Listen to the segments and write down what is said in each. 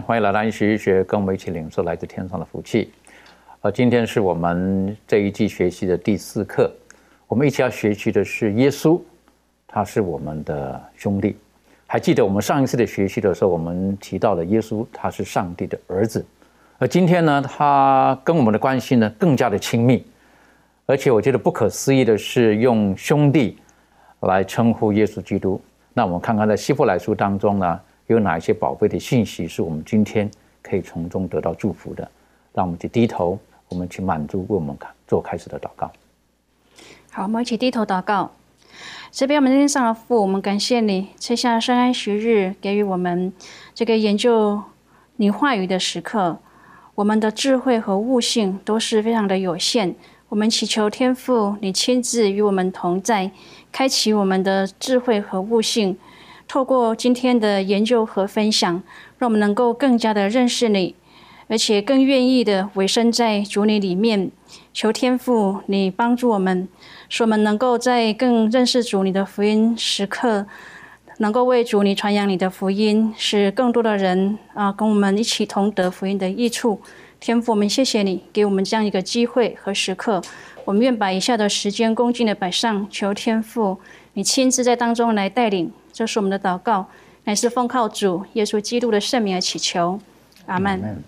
欢迎来到一学一学，跟我们一起领受来自天上的福气。呃，今天是我们这一季学习的第四课，我们一起要学习的是耶稣，他是我们的兄弟。还记得我们上一次的学习的时候，我们提到了耶稣他是上帝的儿子，而今天呢，他跟我们的关系呢更加的亲密，而且我觉得不可思议的是用兄弟来称呼耶稣基督。那我们看看在希伯来书当中呢，有哪一些宝贝的信息是我们今天可以从中得到祝福的？让我们去低头，我们去满足，为我们做开始的祷告。好，我们一起低头祷告。这边我们天上的父，我们感谢你赐下圣安息日，给予我们这个研究你话语的时刻。我们的智慧和悟性都是非常的有限，我们祈求天父，你亲自与我们同在，开启我们的智慧和悟性。透过今天的研究和分享，让我们能够更加的认识你，而且更愿意的委身在主你里面。求天父，你帮助我们，使我们能够在更认识主你的福音时刻，能够为主你传扬你的福音，使更多的人啊跟我们一起同得福音的益处。天父，我们谢谢你给我们这样一个机会和时刻，我们愿把以下的时间恭敬的摆上，求天父你亲自在当中来带领。这是我们的祷告，乃是奉靠主耶稣基督的圣名而祈求，阿门。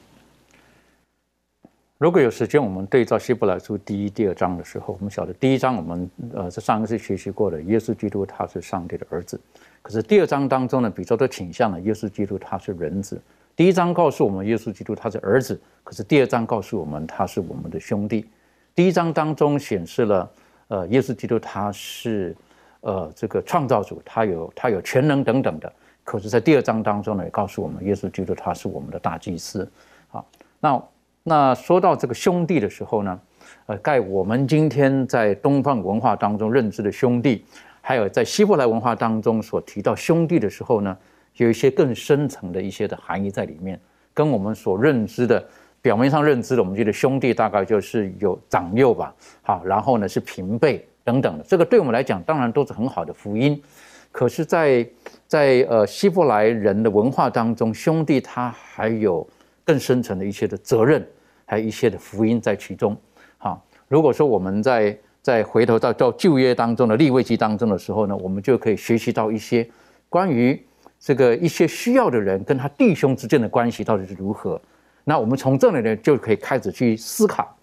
如果有时间，我们对照希伯来书第一、第二章的时候，我们晓得第一章我们呃在上一次学习过的，耶稣基督他是上帝的儿子。可是第二章当中呢，比较多倾向了耶稣基督他是人子。第一章告诉我们耶稣基督他是儿子，可是第二章告诉我们他是我们的兄弟。第一章当中显示了呃耶稣基督他是呃这个创造主，他有他有全能等等的。可是，在第二章当中呢，也告诉我们耶稣基督他是我们的大祭司。好，那。那说到这个兄弟的时候呢，呃，在我们今天在东方文化当中认知的兄弟，还有在希伯来文化当中所提到兄弟的时候呢，有一些更深层的一些的含义在里面，跟我们所认知的表面上认知的，我们觉得兄弟大概就是有长幼吧，好，然后呢是平辈等等的，这个对我们来讲当然都是很好的福音，可是，在在呃希伯来人的文化当中，兄弟他还有更深层的一些的责任。还有一些的福音在其中，好。如果说我们在在回头到到旧约当中的立位记当中的时候呢，我们就可以学习到一些关于这个一些需要的人跟他弟兄之间的关系到底是如何。那我们从这里呢就可以开始去思考，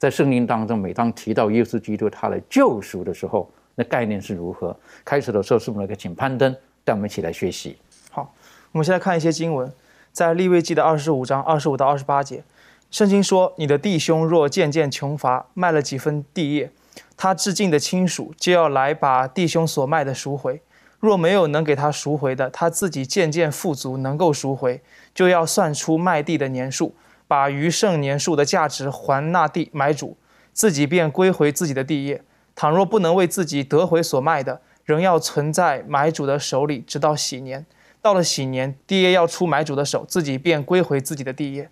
在圣经当中每当提到耶稣基督他的救赎的时候，那概念是如何。开始的时候是我们来请攀登带我们一起来学习。好，我们先来看一些经文，在立位记的二十五章二十五到二十八节。圣经说：“你的弟兄若渐渐穷乏，卖了几分地业，他至近的亲属就要来把弟兄所卖的赎回；若没有能给他赎回的，他自己渐渐富足，能够赎回，就要算出卖地的年数，把余剩年数的价值还那地买主，自己便归回自己的地业。倘若不能为自己得回所卖的，仍要存在买主的手里，直到喜年。到了喜年，地业要出买主的手，自己便归回自己的地业。”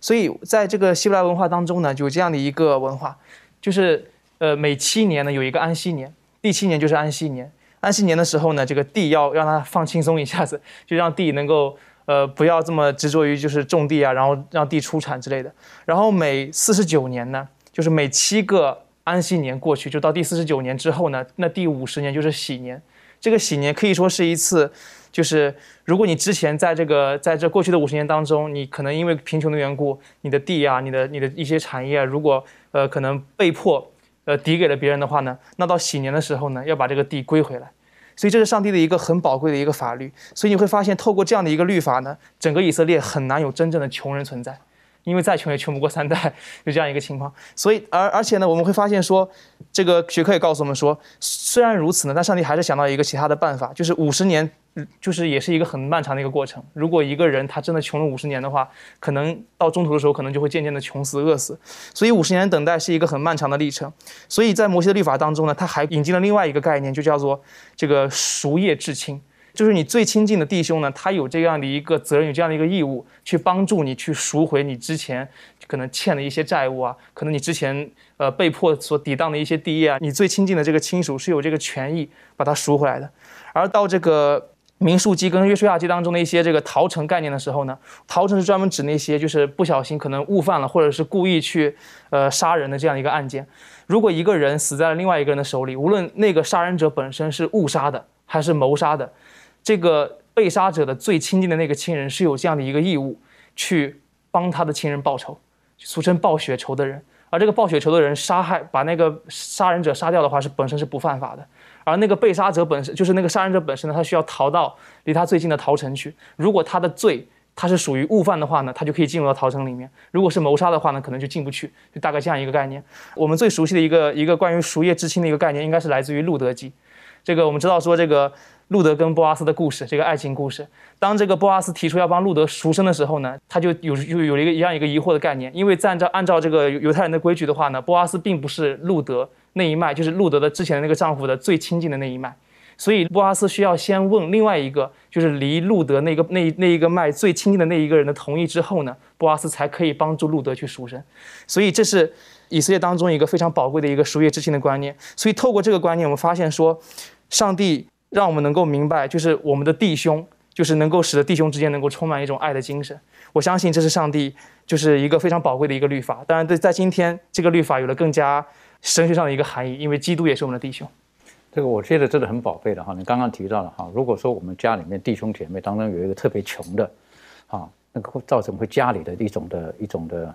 所以，在这个希伯来文化当中呢，有这样的一个文化，就是呃，每七年呢有一个安息年，第七年就是安息年。安息年的时候呢，这个地要让它放轻松一下子，就让地能够呃不要这么执着于就是种地啊，然后让地出产之类的。然后每四十九年呢，就是每七个安息年过去，就到第四十九年之后呢，那第五十年就是喜年，这个喜年可以说是一次，就是如果你之前在这个在这过去的五十年当中，你可能因为贫穷的缘故，你的地啊，你的你的一些产业，如果呃可能被迫呃抵给了别人的话呢，那到喜年的时候呢，要把这个地归回来。所以这是上帝的一个很宝贵的一个法律。所以你会发现，透过这样的一个律法呢，整个以色列很难有真正的穷人存在。因为再穷也穷不过三代，就这样一个情况。所以，而而且呢，我们会发现说，这个学科也告诉我们说，虽然如此呢，但上帝还是想到一个其他的办法，就是五十年，就是也是一个很漫长的一个过程。如果一个人他真的穷了五十年的话，可能到中途的时候，可能就会渐渐的穷死、饿死。所以，五十年等待是一个很漫长的历程。所以在摩西的律法当中呢，他还引进了另外一个概念，就叫做这个赎业至亲。就是你最亲近的弟兄呢，他有这样的一个责任，有这样的一个义务，去帮助你去赎回你之前可能欠的一些债务啊，可能你之前呃被迫所抵当的一些地业啊，你最亲近的这个亲属是有这个权益把它赎回来的。而到这个民数记跟约书亚记当中的一些这个逃城概念的时候呢，逃城是专门指那些就是不小心可能误犯了或者是故意去呃杀人的这样一个案件。如果一个人死在了另外一个人的手里，无论那个杀人者本身是误杀的还是谋杀的。这个被杀者的最亲近的那个亲人是有这样的一个义务，去帮他的亲人报仇，俗称报血仇的人。而这个报血仇的人杀害把那个杀人者杀掉的话，是本身是不犯法的。而那个被杀者本身就是那个杀人者本身呢，他需要逃到离他最近的逃城去。如果他的罪他是属于误犯的话呢，他就可以进入到逃城里面；如果是谋杀的话呢，可能就进不去。就大概这样一个概念。我们最熟悉的一个一个关于熟业之亲的一个概念，应该是来自于《路德记》。这个我们知道说这个。路德跟波阿斯的故事，这个爱情故事。当这个波阿斯提出要帮路德赎身的时候呢，他就有有有了一个一样一个疑惑的概念，因为按照按照这个犹太人的规矩的话呢，波阿斯并不是路德那一脉，就是路德的之前的那个丈夫的最亲近的那一脉，所以波阿斯需要先问另外一个，就是离路德那个那那一个脉最亲近的那一个人的同意之后呢，波阿斯才可以帮助路德去赎身。所以这是以色列当中一个非常宝贵的一个赎业之亲的观念。所以透过这个观念，我们发现说，上帝。让我们能够明白，就是我们的弟兄，就是能够使得弟兄之间能够充满一种爱的精神。我相信这是上帝就是一个非常宝贵的一个律法。当然，在在今天，这个律法有了更加神学上的一个含义，因为基督也是我们的弟兄。这个我觉得真的很宝贝的哈。你刚刚提到了哈，如果说我们家里面弟兄姐妹当中有一个特别穷的，哈，那个会造成会家里的一种的一种的，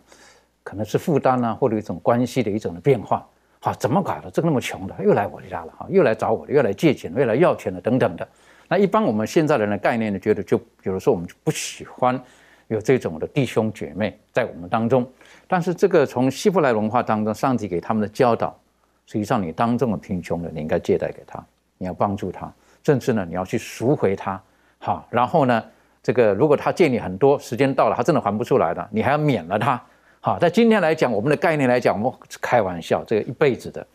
可能是负担啊，或者一种关系的一种的变化。啊，怎么搞的？这个那么穷的，又来我家了哈，又来找我了，又来借钱，又来要钱了，等等的。那一般我们现在人的概念呢，觉得就比如说我们就不喜欢有这种的弟兄姐妹在我们当中。但是这个从希伯来文化当中，上帝给他们的教导，实际上你当这么贫穷的，你应该借贷给他，你要帮助他，甚至呢你要去赎回他。好，然后呢，这个如果他借你很多，时间到了他真的还不出来了，你还要免了他。好，在今天来讲，我们的概念来讲，我们开玩笑，这个一辈子的。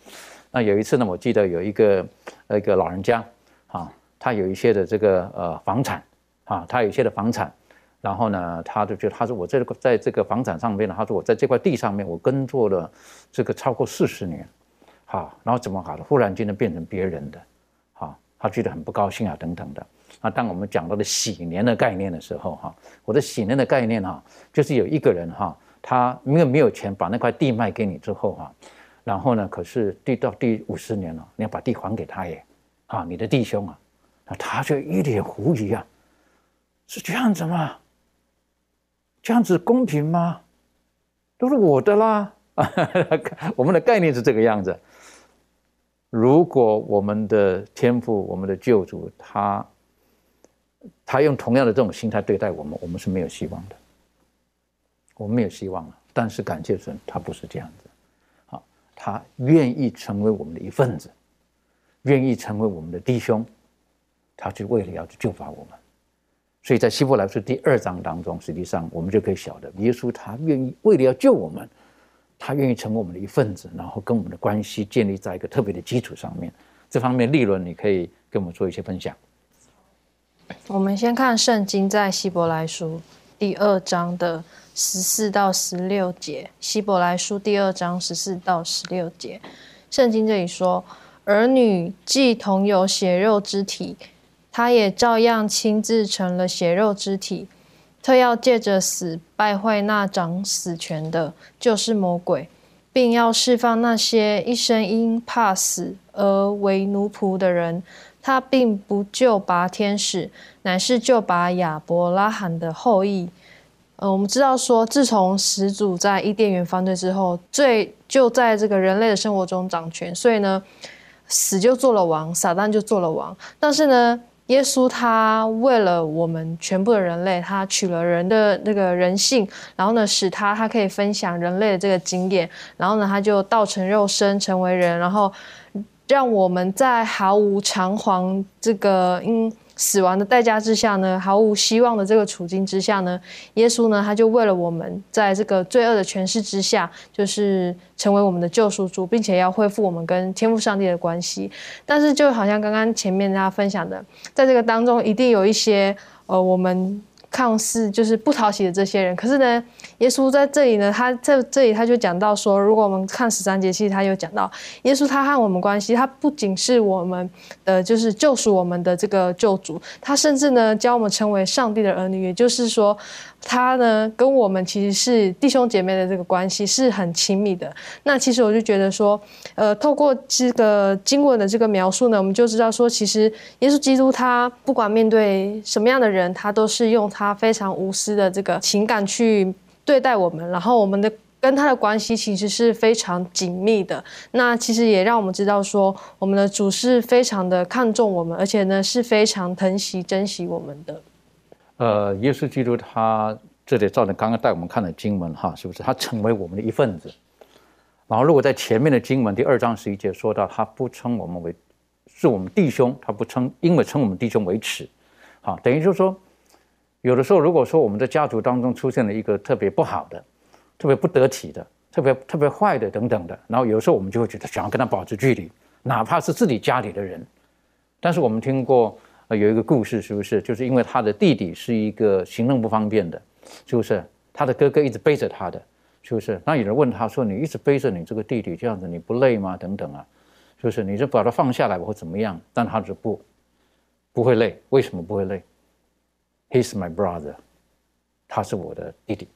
那有一次呢，我记得有一个一个老人家，啊，他有一些的这个呃房产，啊，他有一些的房产，然后呢，他就觉得他说我这个在这个房产上面呢，他说我在这块地上面我耕作了这个超过四十年，好，然后怎么搞的，忽然间呢变成别人的，好，他觉得很不高兴啊，等等的。那当我们讲到的喜年的概念的时候，哈，我的喜年的概念哈，就是有一个人哈。他因为没有钱把那块地卖给你之后哈，然后呢，可是地到第五十年了，你要把地还给他耶，啊，你的弟兄啊，那他就一脸狐疑啊，是这样子吗？这样子公平吗？都是我的啦，我们的概念是这个样子。如果我们的天父、我们的救主，他他用同样的这种心态对待我们，我们是没有希望的。我们没有希望了，但是感谢神，他不是这样子，好，他愿意成为我们的一份子，愿意成为我们的弟兄，他就为了要去救拔我们，所以在希伯来书第二章当中，实际上我们就可以晓得，耶稣他愿意为了要救我们，他愿意成为我们的一份子，然后跟我们的关系建立在一个特别的基础上面。这方面利润，你可以跟我们做一些分享。我们先看圣经在希伯来书第二章的。十四到十六节，希伯来书第二章十四到十六节，圣经这里说：儿女既同有血肉之体，他也照样亲自成了血肉之体，特要借着死败坏那掌死权的，就是魔鬼，并要释放那些一生因怕死而为奴仆的人。他并不救拔天使，乃是救拔亚伯拉罕的后裔。呃，我们知道说，自从始祖在伊甸园犯罪之后，罪就在这个人类的生活中掌权，所以呢，死就做了王，撒旦就做了王。但是呢，耶稣他为了我们全部的人类，他取了人的那个人性，然后呢，使他他可以分享人类的这个经验，然后呢，他就道成肉身成为人，然后让我们在毫无偿还这个因。死亡的代价之下呢，毫无希望的这个处境之下呢，耶稣呢，他就为了我们，在这个罪恶的诠释之下，就是成为我们的救赎主，并且要恢复我们跟天赋上帝的关系。但是，就好像刚刚前面大家分享的，在这个当中，一定有一些呃，我们。看似就是不讨喜的这些人，可是呢，耶稣在这里呢，他在这里他就讲到说，如果我们看十三节，其实他有讲到，耶稣他和我们关系，他不仅是我们的就是救赎我们的这个救主，他甚至呢教我们成为上帝的儿女，也就是说。他呢，跟我们其实是弟兄姐妹的这个关系是很亲密的。那其实我就觉得说，呃，透过这个经文的这个描述呢，我们就知道说，其实耶稣基督他不管面对什么样的人，他都是用他他非常无私的这个情感去对待我们，然后我们的跟他的关系其实是非常紧密的。那其实也让我们知道说，我们的主是非常的看重我们，而且呢是非常疼惜珍惜我们的。呃，耶稣基督他这里照着刚刚带我们看的经文哈，是不是他成为我们的一份子？然后如果在前面的经文第二章十一节说到他不称我们为是我们弟兄，他不称因为称我们弟兄为耻，好，等于就是说，有的时候如果说我们的家族当中出现了一个特别不好的、特别不得体的、特别特别坏的等等的，然后有时候我们就会觉得想要跟他保持距离，哪怕是自己家里的人，但是我们听过。有一个故事，是不是？就是因为他的弟弟是一个行动不方便的，是不是？他的哥哥一直背着他的，是不是？那有人问他说：“你一直背着你这个弟弟，这样子你不累吗？”等等啊，是不是？你就把他放下来，或怎么样？但他说不，不会累。为什么不会累？He's my brother，他是我的弟弟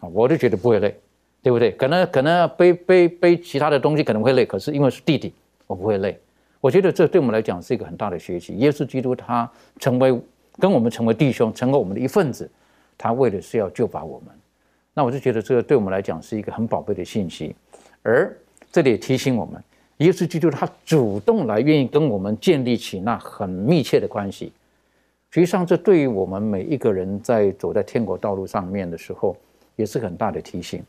啊，我就觉得不会累，对不对？可能可能背背背其他的东西可能会累，可是因为是弟弟，我不会累。我觉得这对我们来讲是一个很大的学习。耶稣基督他成为跟我们成为弟兄，成为我们的一份子，他为的是要救拔我们。那我就觉得这个对我们来讲是一个很宝贝的信息。而这里也提醒我们，耶稣基督他主动来愿意跟我们建立起那很密切的关系。实际上，这对于我们每一个人在走在天国道路上面的时候，也是很大的提醒。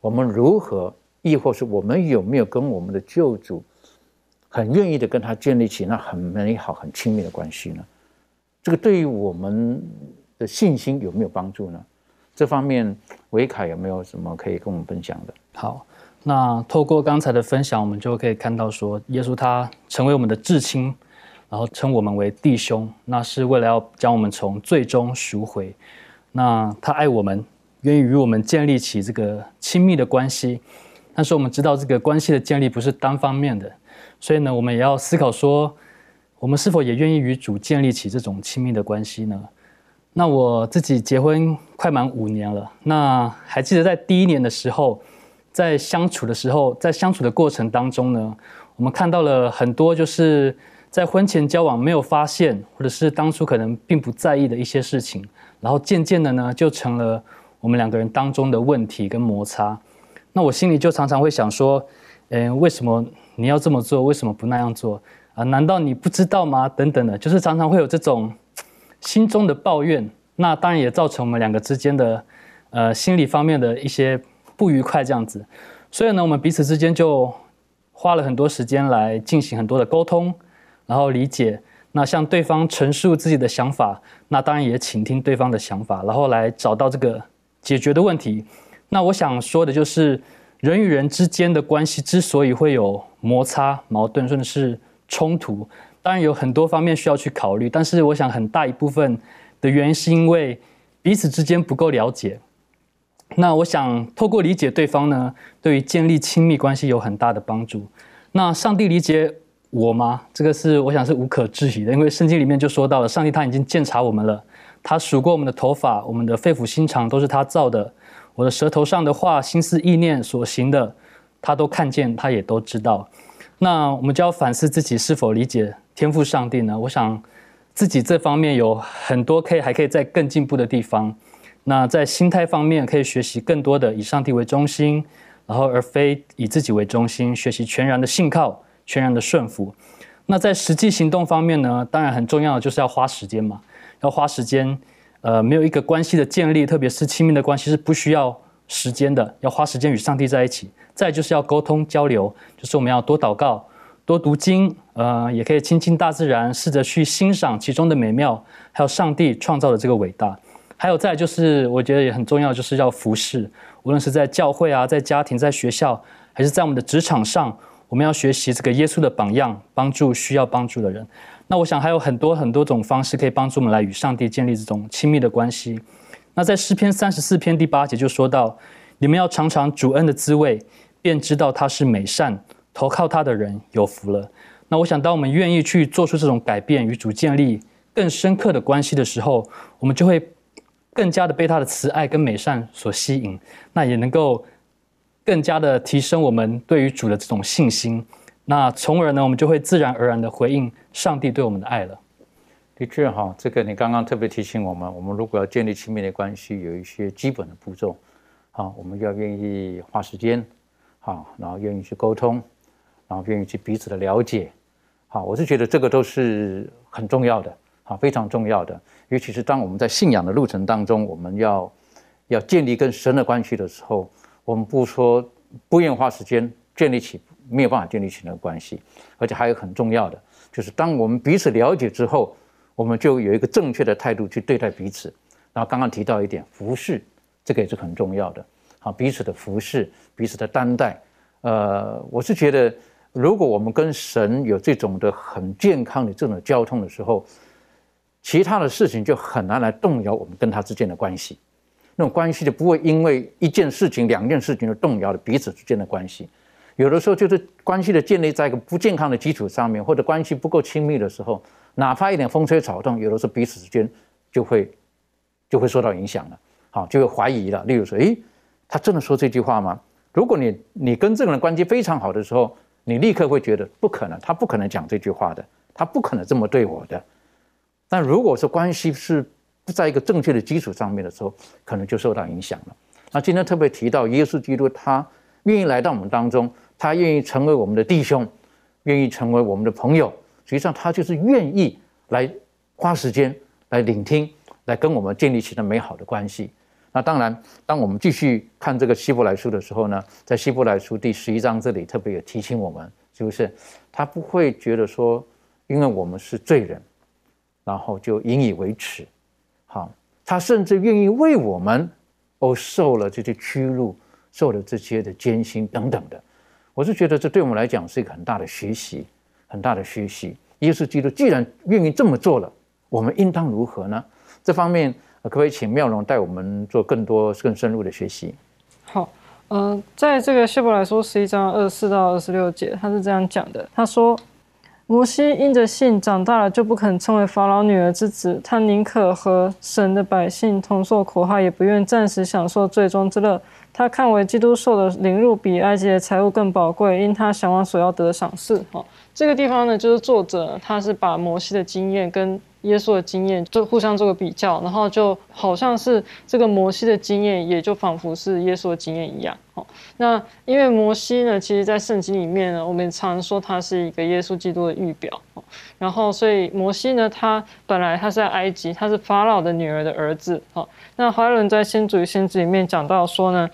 我们如何，亦或是我们有没有跟我们的救主？很愿意的跟他建立起那很美好、很亲密的关系呢？这个对于我们的信心有没有帮助呢？这方面，维凯有没有什么可以跟我们分享的？好，那透过刚才的分享，我们就可以看到说，耶稣他成为我们的至亲，然后称我们为弟兄，那是为了要将我们从最终赎回。那他爱我们，愿意与我们建立起这个亲密的关系。但是我们知道，这个关系的建立不是单方面的。所以呢，我们也要思考说，我们是否也愿意与主建立起这种亲密的关系呢？那我自己结婚快满五年了，那还记得在第一年的时候，在相处的时候，在相处的过程当中呢，我们看到了很多就是在婚前交往没有发现，或者是当初可能并不在意的一些事情，然后渐渐的呢，就成了我们两个人当中的问题跟摩擦。那我心里就常常会想说，嗯，为什么？你要这么做，为什么不那样做啊？难道你不知道吗？等等的，就是常常会有这种心中的抱怨。那当然也造成我们两个之间的呃心理方面的一些不愉快，这样子。所以呢，我们彼此之间就花了很多时间来进行很多的沟通，然后理解。那向对方陈述自己的想法，那当然也倾听对方的想法，然后来找到这个解决的问题。那我想说的就是。人与人之间的关系之所以会有摩擦、矛盾，甚至是冲突，当然有很多方面需要去考虑。但是，我想很大一部分的原因是因为彼此之间不够了解。那我想透过理解对方呢，对于建立亲密关系有很大的帮助。那上帝理解我吗？这个是我想是无可置疑的，因为圣经里面就说到了，上帝他已经鉴察我们了，他数过我们的头发，我们的肺腑心肠都是他造的。我的舌头上的话、心思意念所行的，他都看见，他也都知道。那我们就要反思自己是否理解天赋上帝呢，我想自己这方面有很多可以还可以再更进步的地方。那在心态方面，可以学习更多的以上帝为中心，然后而非以自己为中心，学习全然的信靠，全然的顺服。那在实际行动方面呢，当然很重要的就是要花时间嘛，要花时间。呃，没有一个关系的建立，特别是亲密的关系是不需要时间的，要花时间与上帝在一起。再就是要沟通交流，就是我们要多祷告，多读经，呃，也可以亲近大自然，试着去欣赏其中的美妙，还有上帝创造的这个伟大。还有再就是，我觉得也很重要，就是要服侍，无论是在教会啊，在家庭、在学校，还是在我们的职场上，我们要学习这个耶稣的榜样，帮助需要帮助的人。那我想还有很多很多种方式可以帮助我们来与上帝建立这种亲密的关系。那在诗篇三十四篇第八节就说到：你们要尝尝主恩的滋味，便知道他是美善，投靠他的人有福了。那我想，当我们愿意去做出这种改变，与主建立更深刻的关系的时候，我们就会更加的被他的慈爱跟美善所吸引。那也能够更加的提升我们对于主的这种信心。那从而呢，我们就会自然而然的回应上帝对我们的爱了。的确哈，这个你刚刚特别提醒我们，我们如果要建立亲密的关系，有一些基本的步骤。好，我们要愿意花时间，好，然后愿意去沟通，然后愿意去彼此的了解。好，我是觉得这个都是很重要的，啊，非常重要的。尤其是当我们在信仰的路程当中，我们要要建立跟神的关系的时候，我们不说不愿花时间建立起。没有办法建立起那个关系，而且还有很重要的，就是当我们彼此了解之后，我们就有一个正确的态度去对待彼此。然后刚刚提到一点，服侍，这个也是很重要的。好，彼此的服侍，彼此的担待。呃，我是觉得，如果我们跟神有这种的很健康的这种交通的时候，其他的事情就很难来动摇我们跟他之间的关系。那种关系就不会因为一件事情、两件事情就动摇了彼此之间的关系。有的时候就是关系的建立在一个不健康的基础上面，或者关系不够亲密的时候，哪怕一点风吹草动，有的时候彼此之间就会就会受到影响了，好，就会怀疑了。例如说，诶，他真的说这句话吗？如果你你跟这个人关系非常好的时候，你立刻会觉得不可能，他不可能讲这句话的，他不可能这么对我的。但如果说关系是不在一个正确的基础上面的时候，可能就受到影响了。那今天特别提到耶稣基督，他愿意来到我们当中。他愿意成为我们的弟兄，愿意成为我们的朋友。实际上，他就是愿意来花时间来聆听，来跟我们建立起的美好的关系。那当然，当我们继续看这个希伯来书的时候呢，在希伯来书第十一章这里特别有提醒我们，是不是他不会觉得说，因为我们是罪人，然后就引以为耻。他甚至愿意为我们而受了这些屈辱，受了这些的艰辛等等的。我是觉得这对我们来讲是一个很大的学习，很大的学习。耶稣基督既然愿意这么做了，我们应当如何呢？这方面可不可以请妙容带我们做更多、更深入的学习？好，嗯，在这个希伯来书十一章二十四到二十六节，他是这样讲的：他说，摩西因着信长大了，就不肯称为法老女儿之子，他宁可和神的百姓同受苦害，也不愿暂时享受最终之乐。他看为基督受的凌辱比埃及的财物更宝贵，因他向往所要得的赏赐。哈，这个地方呢，就是作者他是把摩西的经验跟耶稣的经验就互相做个比较，然后就好像是这个摩西的经验，也就仿佛是耶稣的经验一样。哦，那因为摩西呢，其实在圣经里面呢，我们常说他是一个耶稣基督的预表。哦，然后所以摩西呢，他本来他是在埃及，他是法老的女儿的儿子。哦，那华伦在先祖与先知里面讲到说呢。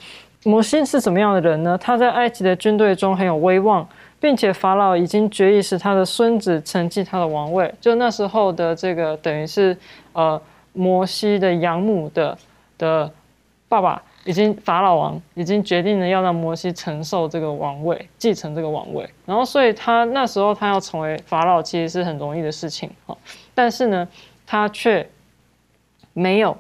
摩西是什么样的人呢？他在埃及的军队中很有威望，并且法老已经决意使他的孙子承继他的王位。就那时候的这个，等于是呃，摩西的养母的的爸爸，已经法老王已经决定了要让摩西承受这个王位，继承这个王位。然后，所以他那时候他要成为法老，其实是很容易的事情啊。但是呢，他却没有。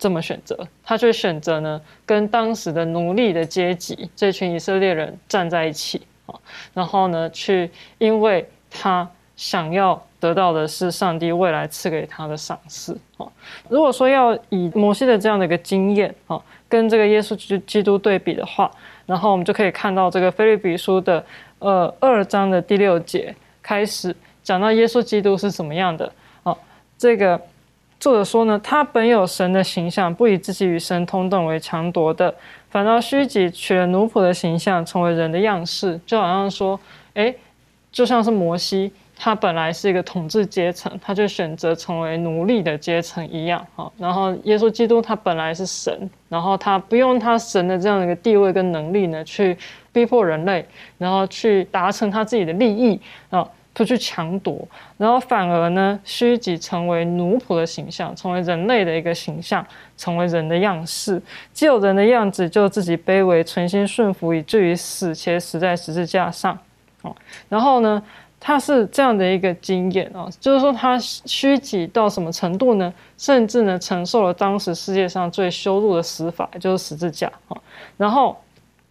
这么选择，他却选择呢，跟当时的奴隶的阶级这群以色列人站在一起啊，然后呢，去，因为他想要得到的是上帝未来赐给他的赏赐啊。如果说要以摩西的这样的一个经验啊，跟这个耶稣基督对比的话，然后我们就可以看到这个菲律比书的呃二章的第六节开始。讲到耶稣基督是怎么样的哦。这个作者说呢，他本有神的形象，不以自己与神同等为强夺的，反倒虚己，取了奴仆的形象，成为人的样式。就好像说，哎，就像是摩西。他本来是一个统治阶层，他就选择成为奴隶的阶层一样哈。然后耶稣基督他本来是神，然后他不用他神的这样的一个地位跟能力呢，去逼迫人类，然后去达成他自己的利益啊，出去抢夺，然后反而呢虚己成为奴仆的形象，成为人类的一个形象，成为人的样式，既有人的样子，就自己卑微，存心顺服，以至于死，且死在十字架上。哦，然后呢？他是这样的一个经验啊，就是说他虚己到什么程度呢？甚至呢承受了当时世界上最羞辱的死法，就是十字架啊。然后，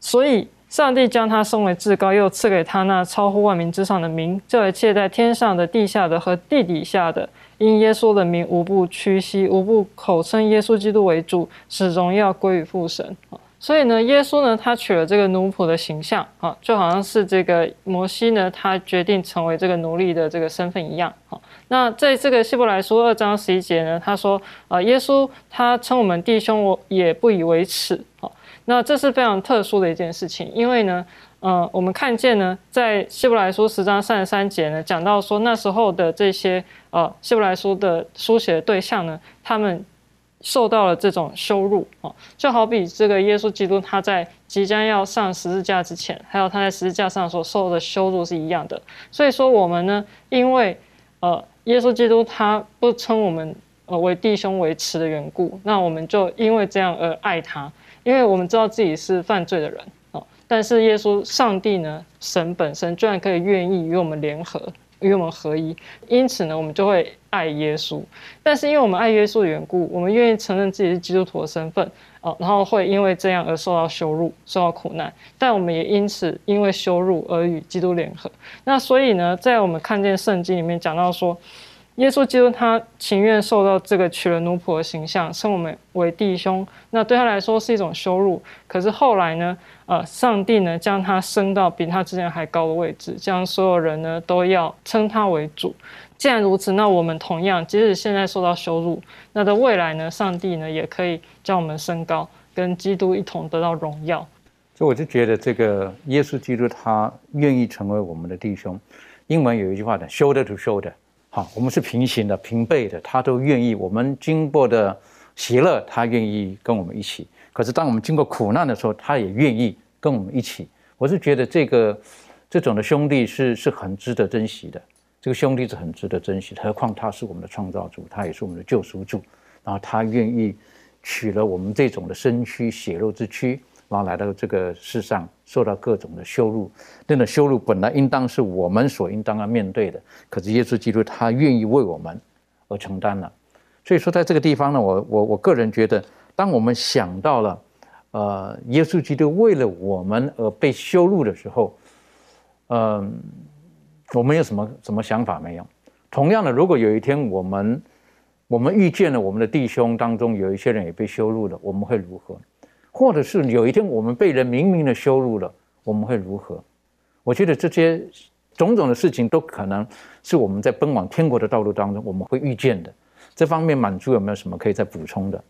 所以上帝将他升为至高，又赐给他那超乎万民之上的名，叫一切在天上的、地下的和地底下的，因耶稣的名无不屈膝，无不口称耶稣基督为主，始终要归于父神啊。所以呢，耶稣呢，他取了这个奴仆的形象啊，就好像是这个摩西呢，他决定成为这个奴隶的这个身份一样啊。那在这个希伯来书二章十一节呢，他说啊，耶稣他称我们弟兄，我也不以为耻啊。那这是非常特殊的一件事情，因为呢，呃，我们看见呢，在希伯来书十章三十三节呢，讲到说那时候的这些呃希伯来书的书写的对象呢，他们。受到了这种羞辱啊，就好比这个耶稣基督他在即将要上十字架之前，还有他在十字架上所受的羞辱是一样的。所以说我们呢，因为呃耶稣基督他不称我们呃为弟兄为耻的缘故，那我们就因为这样而爱他，因为我们知道自己是犯罪的人啊。但是耶稣上帝呢，神本身居然可以愿意与我们联合。与我们合一，因此呢，我们就会爱耶稣。但是因为我们爱耶稣的缘故，我们愿意承认自己是基督徒的身份哦，然后会因为这样而受到羞辱、受到苦难。但我们也因此因为羞辱而与基督联合。那所以呢，在我们看见圣经里面讲到说。耶稣基督他情愿受到这个取了奴仆的形象，称我们为弟兄，那对他来说是一种羞辱。可是后来呢，呃，上帝呢将他升到比他之前还高的位置，将所有人呢都要称他为主。既然如此，那我们同样，即使现在受到羞辱，那在未来呢，上帝呢也可以将我们升高，跟基督一同得到荣耀。所以我就觉得这个耶稣基督他愿意成为我们的弟兄。英文有一句话的，shoulder to shoulder。好，我们是平行的、平辈的，他都愿意。我们经过的喜乐，他愿意跟我们一起。可是，当我们经过苦难的时候，他也愿意跟我们一起。我是觉得这个这种的兄弟是是很值得珍惜的。这个兄弟是很值得珍惜，何况他是我们的创造主，他也是我们的救赎主。然后他愿意取了我们这种的身躯、血肉之躯。然后来到这个世上，受到各种的羞辱，那种羞辱本来应当是我们所应当要面对的，可是耶稣基督他愿意为我们而承担了。所以说，在这个地方呢，我我我个人觉得，当我们想到了，呃，耶稣基督为了我们而被羞辱的时候，嗯，我们有什么什么想法没有？同样的，如果有一天我们我们遇见了我们的弟兄当中有一些人也被羞辱了，我们会如何？或者是有一天我们被人明明的羞辱了，我们会如何？我觉得这些种种的事情都可能是我们在奔往天国的道路当中我们会遇见的。这方面满足有没有什么可以再补充的？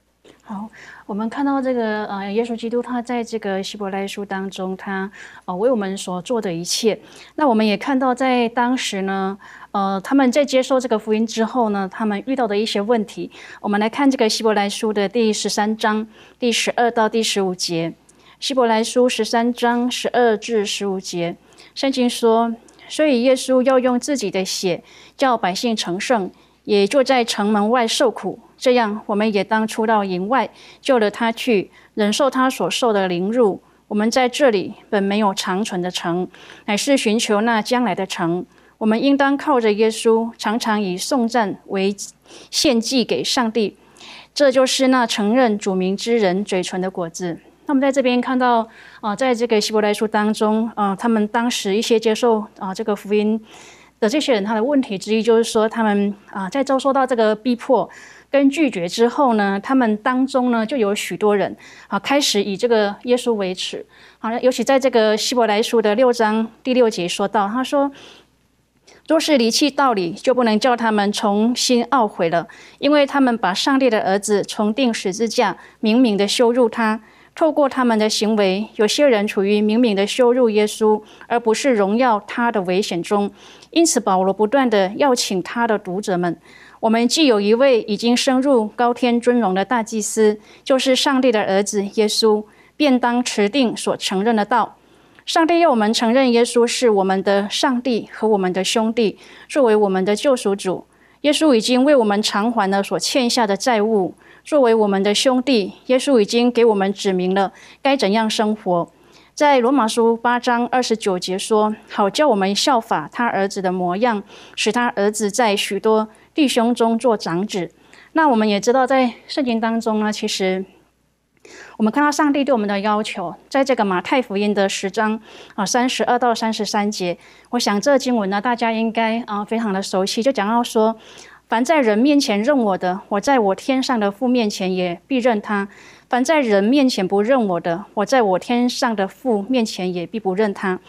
好，我们看到这个呃，耶稣基督他在这个希伯来书当中，他呃为我们所做的一切。那我们也看到在当时呢。呃，他们在接受这个福音之后呢，他们遇到的一些问题，我们来看这个希伯来书的第十三章第十二到第十五节。希伯来书十三章十二至十五节，圣经说：“所以耶稣要用自己的血叫百姓成圣，也就在城门外受苦。这样，我们也当出到营外，救了他去，忍受他所受的凌辱。我们在这里本没有长存的城，乃是寻求那将来的城。”我们应当靠着耶稣，常常以颂赞为献祭给上帝，这就是那承认主名之人嘴唇的果子。那么在这边看到啊，在这个希伯来书当中啊，他们当时一些接受啊这个福音的这些人，他的问题之一就是说，他们啊在遭受到这个逼迫跟拒绝之后呢，他们当中呢就有许多人啊开始以这个耶稣为耻。好了，尤其在这个希伯来书的六章第六节说到，他说。若是离弃道理，就不能叫他们重新懊悔了，因为他们把上帝的儿子重定十字架，明明的羞辱他。透过他们的行为，有些人处于明明的羞辱耶稣，而不是荣耀他的危险中。因此，保罗不断的邀请他的读者们：我们既有一位已经升入高天尊荣的大祭司，就是上帝的儿子耶稣，便当持定所承认的道。上帝要我们承认耶稣是我们的上帝和我们的兄弟，作为我们的救赎主。耶稣已经为我们偿还了所欠下的债务。作为我们的兄弟，耶稣已经给我们指明了该怎样生活。在罗马书八章二十九节说：“好叫我们效法他儿子的模样，使他儿子在许多弟兄中做长子。”那我们也知道，在圣经当中呢，其实。我们看到上帝对我们的要求，在这个马太福音的十章啊三十二到三十三节，我想这经文呢，大家应该啊非常的熟悉。就讲到说，凡在人面前认我的，我在我天上的父面前也必认他；凡在人面前不认我的，我在我天上的父面前也必不认他。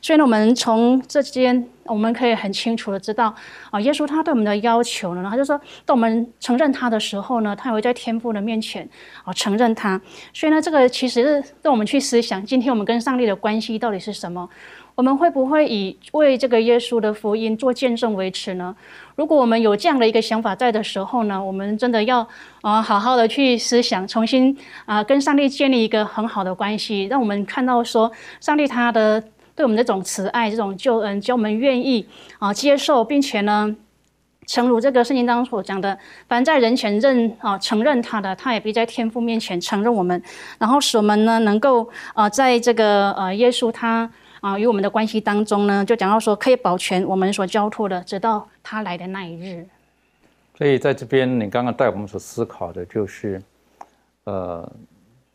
所以呢，我们从这间我们可以很清楚的知道，啊，耶稣他对我们的要求呢，他就说，当我们承认他的时候呢，他也会在天父的面前啊承认他。所以呢，这个其实是让我们去思想，今天我们跟上帝的关系到底是什么？我们会不会以为这个耶稣的福音做见证为耻呢？如果我们有这样的一个想法在的时候呢，我们真的要啊好好的去思想，重新啊跟上帝建立一个很好的关系，让我们看到说，上帝他的。对我们这种慈爱、这种救恩，叫我们愿意啊接受，并且呢，诚如这个圣经当中所讲的，凡在人前认啊承认他的，他也必在天父面前承认我们，然后使我们呢能够啊在这个呃耶稣他啊与我们的关系当中呢，就讲到说可以保全我们所交托的，直到他来的那一日。所以在这边，你刚刚带我们所思考的就是，呃，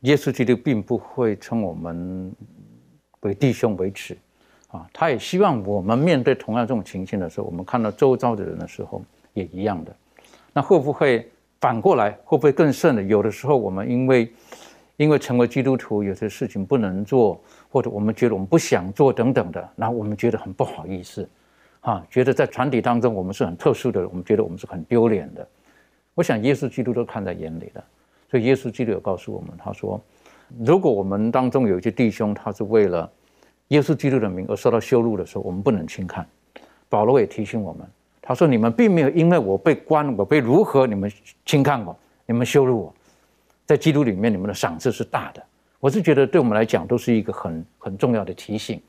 耶稣基督并不会称我们。为弟兄为耻，啊，他也希望我们面对同样这种情形的时候，我们看到周遭的人的时候也一样的。那会不会反过来？会不会更甚的？有的时候我们因为因为成为基督徒，有些事情不能做，或者我们觉得我们不想做等等的，然后我们觉得很不好意思，啊，觉得在团体当中我们是很特殊的，我们觉得我们是很丢脸的。我想耶稣基督都看在眼里的，所以耶稣基督有告诉我们，他说。如果我们当中有一些弟兄，他是为了耶稣基督的名而受到羞辱的时候，我们不能轻看。保罗也提醒我们，他说：“你们并没有因为我被关，我被如何，你们轻看我，你们羞辱我，在基督里面，你们的赏赐是大的。”我是觉得对我们来讲都是一个很很重要的提醒。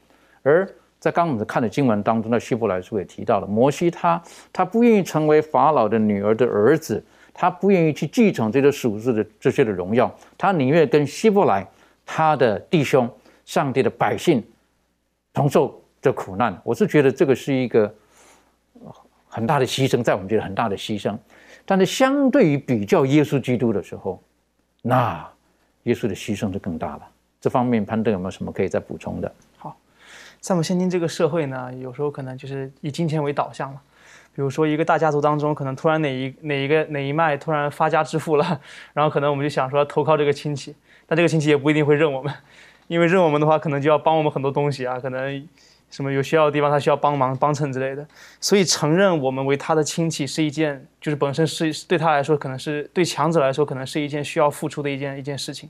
而在刚我们看的经文当中，的希伯来书也提到了，摩西他他不愿意成为法老的女儿的儿子。他不愿意去继承这个属世的这些的荣耀，他宁愿跟希伯来他的弟兄、上帝的百姓同受这苦难。我是觉得这个是一个很大的牺牲，在我们觉得很大的牺牲。但是相对于比较耶稣基督的时候，那耶稣的牺牲就更大了。这方面潘登有没有什么可以再补充的？好，在我们现今这个社会呢，有时候可能就是以金钱为导向了。比如说，一个大家族当中，可能突然哪一哪一个哪一脉突然发家致富了，然后可能我们就想说投靠这个亲戚，但这个亲戚也不一定会认我们，因为认我们的话，可能就要帮我们很多东西啊，可能什么有需要的地方他需要帮忙帮衬之类的，所以承认我们为他的亲戚是一件，就是本身是对他来说，可能是对强者来说，可能是一件需要付出的一件一件事情。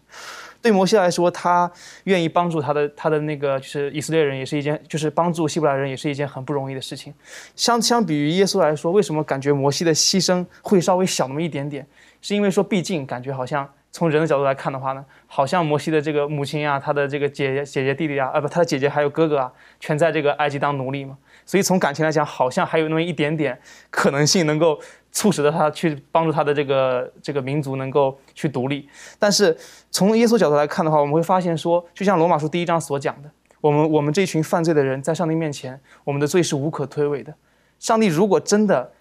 对摩西来说，他愿意帮助他的他的那个就是以色列人，也是一件就是帮助希伯来人，也是一件很不容易的事情。相相比于耶稣来说，为什么感觉摩西的牺牲会稍微小那么一点点？是因为说，毕竟感觉好像从人的角度来看的话呢，好像摩西的这个母亲啊，他的这个姐姐姐姐弟弟啊，啊不，他的姐姐还有哥哥啊，全在这个埃及当奴隶嘛。所以从感情来讲，好像还有那么一点点可能性能够。促使着他去帮助他的这个这个民族能够去独立，但是从耶稣角度来看的话，我们会发现说，就像罗马书第一章所讲的，我们我们这群犯罪的人在上帝面前，我们的罪是无可推诿的。上帝如果真的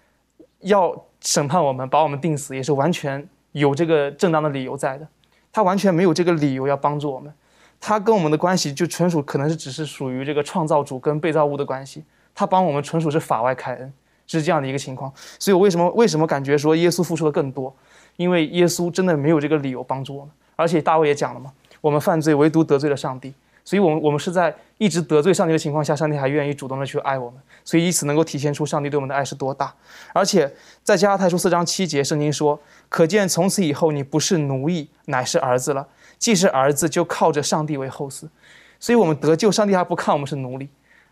要审判我们，把我们定死，也是完全有这个正当的理由在的。他完全没有这个理由要帮助我们，他跟我们的关系就纯属可能是只是属于这个创造主跟被造物的关系，他帮我们纯属是法外开恩。是这样的一个情况，所以我为什么为什么感觉说耶稣付出的更多？因为耶稣真的没有这个理由帮助我们，而且大卫也讲了嘛，我们犯罪唯独得罪了上帝，所以，我们我们是在一直得罪上帝的情况下，上帝还愿意主动的去爱我们，所以以此能够体现出上帝对我们的爱是多大。而且在加拉太书四章七节，圣经说：“可见从此以后，你不是奴役，乃是儿子了。既是儿子，就靠着上帝为后嗣。”所以，我们得救，上帝还不看我们是奴隶，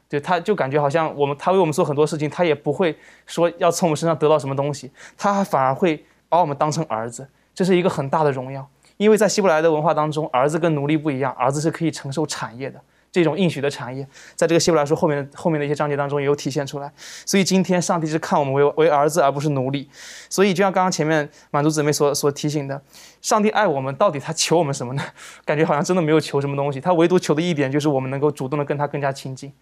对，他就感觉好像我们他为我们做很多事情，他也不会说要从我们身上得到什么东西，他反而会把我们当成儿子，这是一个很大的荣耀。因为在希伯来的文化当中，儿子跟奴隶不一样，儿子是可以承受产业的这种应许的产业，在这个希伯来书后面后面的一些章节当中也有体现出来。所以今天上帝是看我们为为儿子，而不是奴隶。所以就像刚刚前面满足姊妹所所提醒的，上帝爱我们，到底他求我们什么呢？感觉好像真的没有求什么东西，他唯独求的一点就是我们能够主动的跟他更加亲近。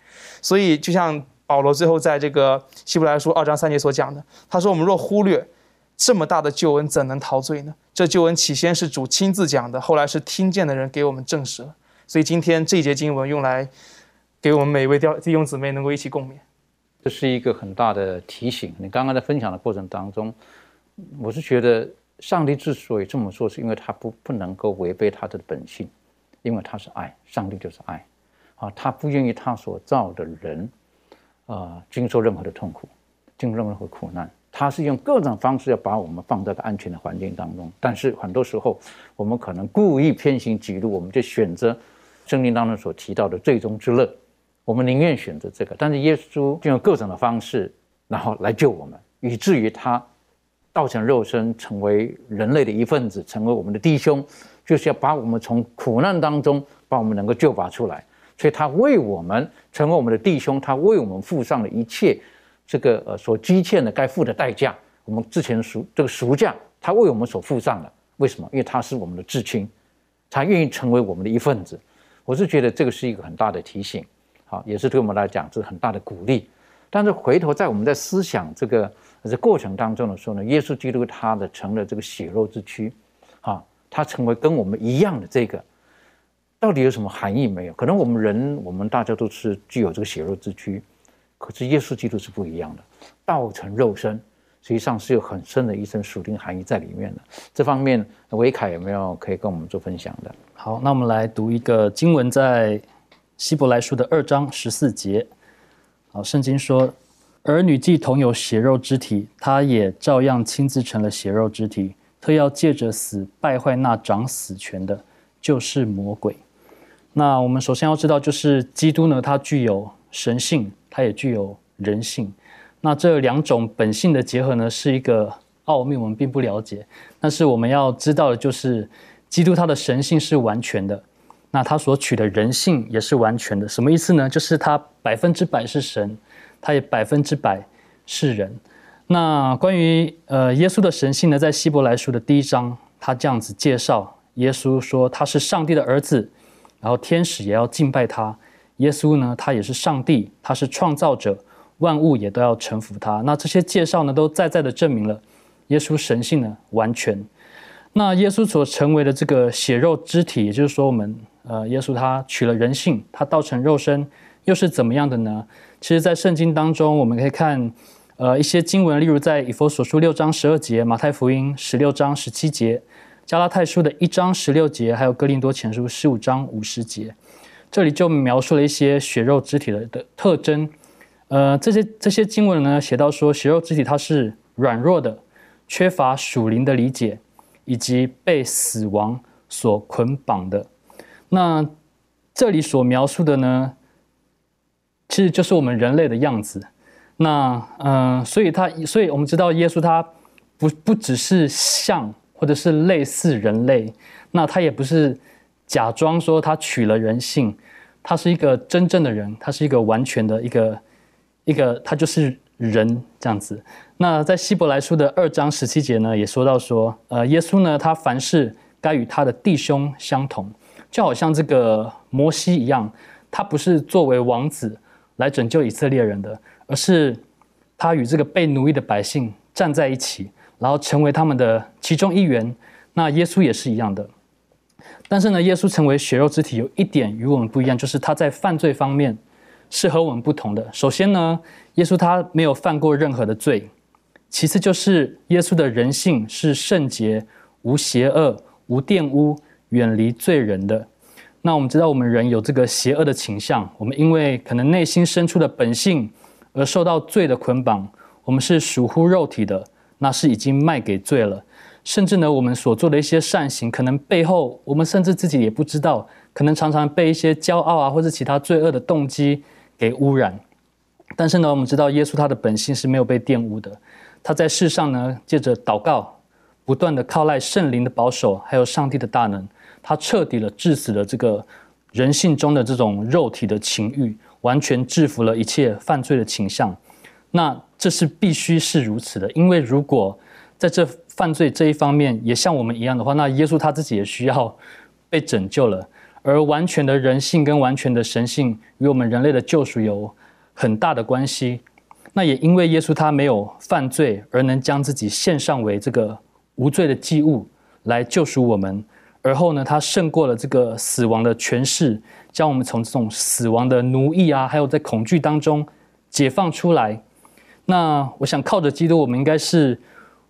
所以就像保罗最后在这个希伯来书二章三节所讲的，他说我们若忽略。这么大的救恩怎能陶醉呢？这救恩起先是主亲自讲的，后来是听见的人给我们证实了。所以今天这节经文用来给我们每一位弟兄姊妹能够一起共勉，这是一个很大的提醒。你刚刚在分享的过程当中，我是觉得上帝之所以这么做，是因为他不不能够违背他的本性，因为他是爱，上帝就是爱啊，他不愿意他所造的人啊经受任何的痛苦，经受任何苦难。他是用各种方式要把我们放在个安全的环境当中，但是很多时候我们可能故意偏行己路，我们就选择圣经当中所提到的最终之乐，我们宁愿选择这个。但是耶稣就用各种的方式，然后来救我们，以至于他道成肉身，成为人类的一份子，成为我们的弟兄，就是要把我们从苦难当中把我们能够救拔出来。所以他为我们成为我们的弟兄，他为我们付上了一切。这个呃所积欠的该付的代价，我们之前赎这个赎价，他为我们所付上的，为什么？因为他是我们的至亲，他愿意成为我们的一份子。我是觉得这个是一个很大的提醒，好，也是对我们来讲是很大的鼓励。但是回头在我们在思想这个这过程当中的时候呢，耶稣基督他的成了这个血肉之躯，啊，他成为跟我们一样的这个，到底有什么含义没有？可能我们人我们大家都是具有这个血肉之躯。可是耶稣基督是不一样的，道成肉身，实际上是有很深的一层属灵含义在里面的。这方面，维凯有没有可以跟我们做分享的？好，那我们来读一个经文，在希伯来书的二章十四节。好，圣经说：“儿女既同有血肉之体，他也照样亲自成了血肉之体，特要借着死败坏那掌死权的，就是魔鬼。”那我们首先要知道，就是基督呢，他具有神性。它也具有人性，那这两种本性的结合呢，是一个奥秘，我们并不了解。但是我们要知道的就是，基督他的神性是完全的，那他所取的人性也是完全的。什么意思呢？就是他百分之百是神，他也百分之百是人。那关于呃耶稣的神性呢，在希伯来书的第一章，他这样子介绍耶稣说他是上帝的儿子，然后天使也要敬拜他。耶稣呢，他也是上帝，他是创造者，万物也都要臣服他。那这些介绍呢，都再再的证明了耶稣神性呢完全。那耶稣所成为的这个血肉肢体，也就是说，我们呃，耶稣他取了人性，他道成肉身，又是怎么样的呢？其实，在圣经当中，我们可以看呃一些经文，例如在以佛所书六章十二节，马太福音十六章十七节，加拉太书的一章十六节，还有哥林多前书十五章五十节。这里就描述了一些血肉肢体的的特征，呃，这些这些经文呢写到说，血肉肢体它是软弱的，缺乏属灵的理解，以及被死亡所捆绑的。那这里所描述的呢，其实就是我们人类的样子。那嗯，所以他，所以我们知道耶稣他不不只是像或者是类似人类，那他也不是。假装说他取了人性，他是一个真正的人，他是一个完全的一个一个，他就是人这样子。那在希伯来书的二章十七节呢，也说到说，呃，耶稣呢，他凡事该与他的弟兄相同，就好像这个摩西一样，他不是作为王子来拯救以色列人的，而是他与这个被奴役的百姓站在一起，然后成为他们的其中一员。那耶稣也是一样的。但是呢，耶稣成为血肉之体有一点与我们不一样，就是他在犯罪方面是和我们不同的。首先呢，耶稣他没有犯过任何的罪；其次就是耶稣的人性是圣洁、无邪恶、无玷污、远离罪人的。那我们知道，我们人有这个邪恶的倾向，我们因为可能内心深处的本性而受到罪的捆绑，我们是属乎肉体的，那是已经卖给罪了。甚至呢，我们所做的一些善行，可能背后我们甚至自己也不知道，可能常常被一些骄傲啊，或者其他罪恶的动机给污染。但是呢，我们知道耶稣他的本性是没有被玷污的，他在世上呢，借着祷告，不断的靠赖圣灵的保守，还有上帝的大能，他彻底了致死了这个人性中的这种肉体的情欲，完全制服了一切犯罪的倾向。那这是必须是如此的，因为如果在这犯罪这一方面也像我们一样的话，那耶稣他自己也需要 被拯救了。而完全的人性跟完全的神性与我们人类的救赎有很大的关系。那也因为耶稣他没有犯罪，而能将自己献上为这个无罪的祭物来救赎我们。而后呢，他胜过了这个死亡的权势，将我们从这种死亡的奴役啊，还有在恐惧当中解放出来。那我想靠着基督，我们应该是。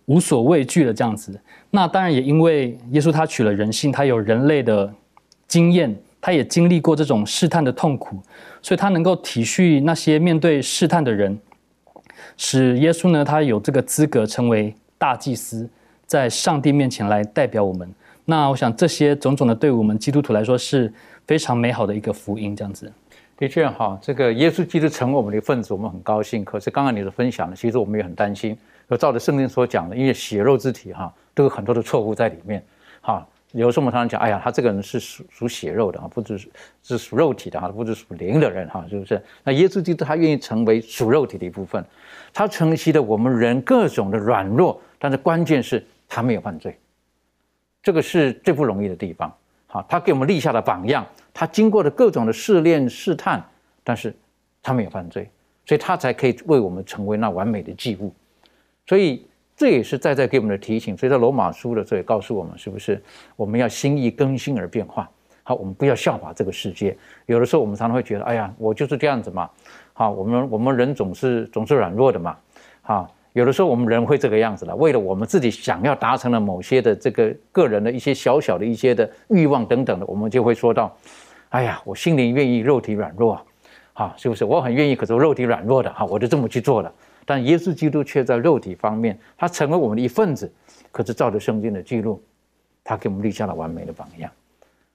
无所畏惧的这样子，那当然也因为耶稣他取了人性，他有人类的经验，他也经历过这种试探的痛苦，所以他能够体恤那些面对试探的人，使耶稣呢他有这个资格成为大祭司，在上帝面前来代表我们。那我想这些种种的对我们基督徒来说是非常美好的一个福音，这样子。的确哈，这个耶稣基督成为我们的一份子，我们很高兴。可是刚刚你的分享呢，其实我们也很担心。照着圣经所讲的，因为血肉之体哈，都有很多的错误在里面，哈。有时候我们常常讲，哎呀，他这个人是属属血肉的啊，不是是属肉体的哈，不是属灵的人哈，是不是？那耶稣基督他愿意成为属肉体的一部分，他承袭了我们人各种的软弱，但是关键是他没有犯罪，这个是最不容易的地方。好，他给我们立下了榜样，他经过了各种的试炼试探，但是他没有犯罪，所以他才可以为我们成为那完美的祭物。所以这也是在在给我们的提醒。所以在罗马书的时候也告诉我们，是不是我们要心意更新而变化？好，我们不要效法这个世界。有的时候我们常常会觉得，哎呀，我就是这样子嘛。好，我们我们人总是总是软弱的嘛。好，有的时候我们人会这个样子的，为了我们自己想要达成了某些的这个个人的一些小小的一些的欲望等等的，我们就会说到，哎呀，我心灵愿意，肉体软弱啊。是不是？我很愿意，可是我肉体软弱的，哈，我就这么去做了。但耶稣基督却在肉体方面，他成为我们的一份子。可是照着圣经的记录，他给我们立下了完美的榜样。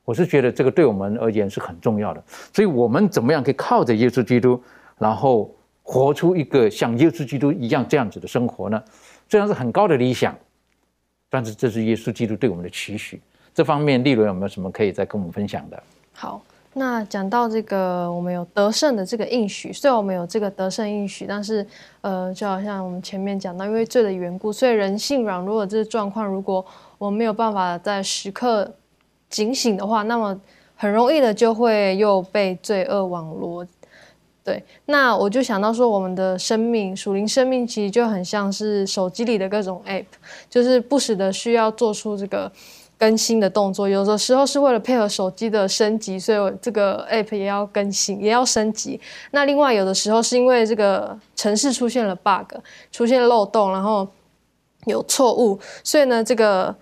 我是觉得这个对我们而言是很重要的。所以，我们怎么样可以靠着耶稣基督，然后活出一个像耶稣基督一样这样子的生活呢？虽然是很高的理想，但是这是耶稣基督对我们的期许。这方面，利伦有没有什么可以再跟我们分享的？好。那讲到这个，我们有得胜的这个应许，虽然我们有这个得胜应许，但是，呃，就好像我们前面讲到，因为罪的缘故，所以人性软弱的这个状况，如果我们没有办法在时刻警醒的话，那么很容易的就会又被罪恶网罗。对，那我就想到说，我们的生命属灵生命其实就很像是手机里的各种 App，就是不时的需要做出这个。更新的动作，有的时候是为了配合手机的升级，所以这个 app 也要更新，也要升级。那另外有的时候是因为这个城市出现了 bug，出现漏洞，然后有错误，所以呢，这个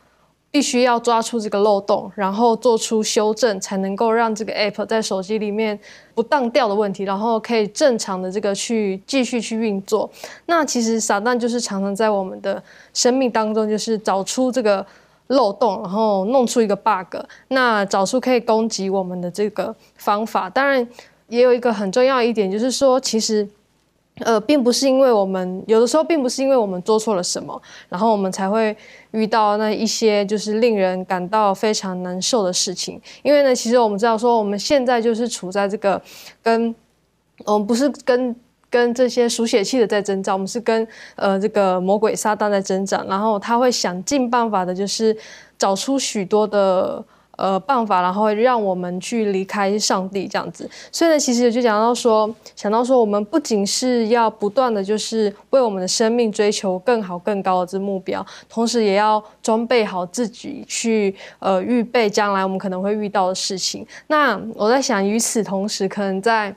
必须要抓出这个漏洞，然后做出修正，才能够让这个 app 在手机里面不当掉的问题，然后可以正常的这个去继续去运作。那其实撒旦就是常常在我们的生命当中，就是找出这个。漏洞，然后弄出一个 bug，那找出可以攻击我们的这个方法。当然，也有一个很重要一点，就是说，其实，呃，并不是因为我们有的时候，并不是因为我们做错了什么，然后我们才会遇到那一些就是令人感到非常难受的事情。因为呢，其实我们知道说，我们现在就是处在这个跟我们不是跟。跟这些属血气的在征战，我们是跟呃这个魔鬼撒旦在征战，然后他会想尽办法的，就是找出许多的呃办法，然后让我们去离开上帝这样子。所以呢，其实就讲到说，想到说，我们不仅是要不断的就是为我们的生命追求更好更高的这目标，同时也要装备好自己去呃预备将来我们可能会遇到的事情。那我在想，与此同时，可能在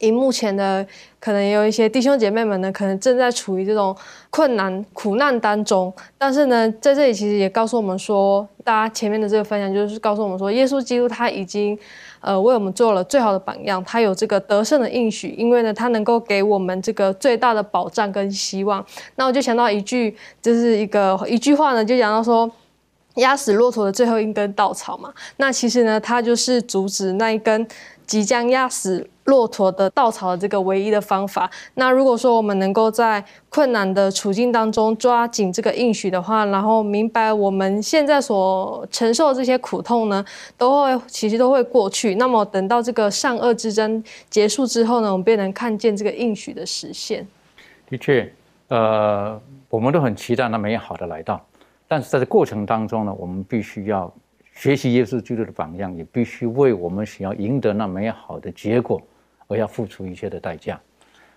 荧幕前的可能也有一些弟兄姐妹们呢，可能正在处于这种困难苦难当中。但是呢，在这里其实也告诉我们说，大家前面的这个分享就是告诉我们说，耶稣基督他已经呃为我们做了最好的榜样，他有这个得胜的应许，因为呢，他能够给我们这个最大的保障跟希望。那我就想到一句，就是一个一句话呢，就讲到说。压死骆驼的最后一根稻草嘛，那其实呢，它就是阻止那一根即将压死骆驼的稻草的这个唯一的方法。那如果说我们能够在困难的处境当中抓紧这个应许的话，然后明白我们现在所承受的这些苦痛呢，都会其实都会过去。那么等到这个善恶之争结束之后呢，我们便能看见这个应许的实现。的确，呃，我们都很期待那美好的来到。但是在这过程当中呢，我们必须要学习耶稣基督的榜样，也必须为我们想要赢得那美好的结果而要付出一切的代价。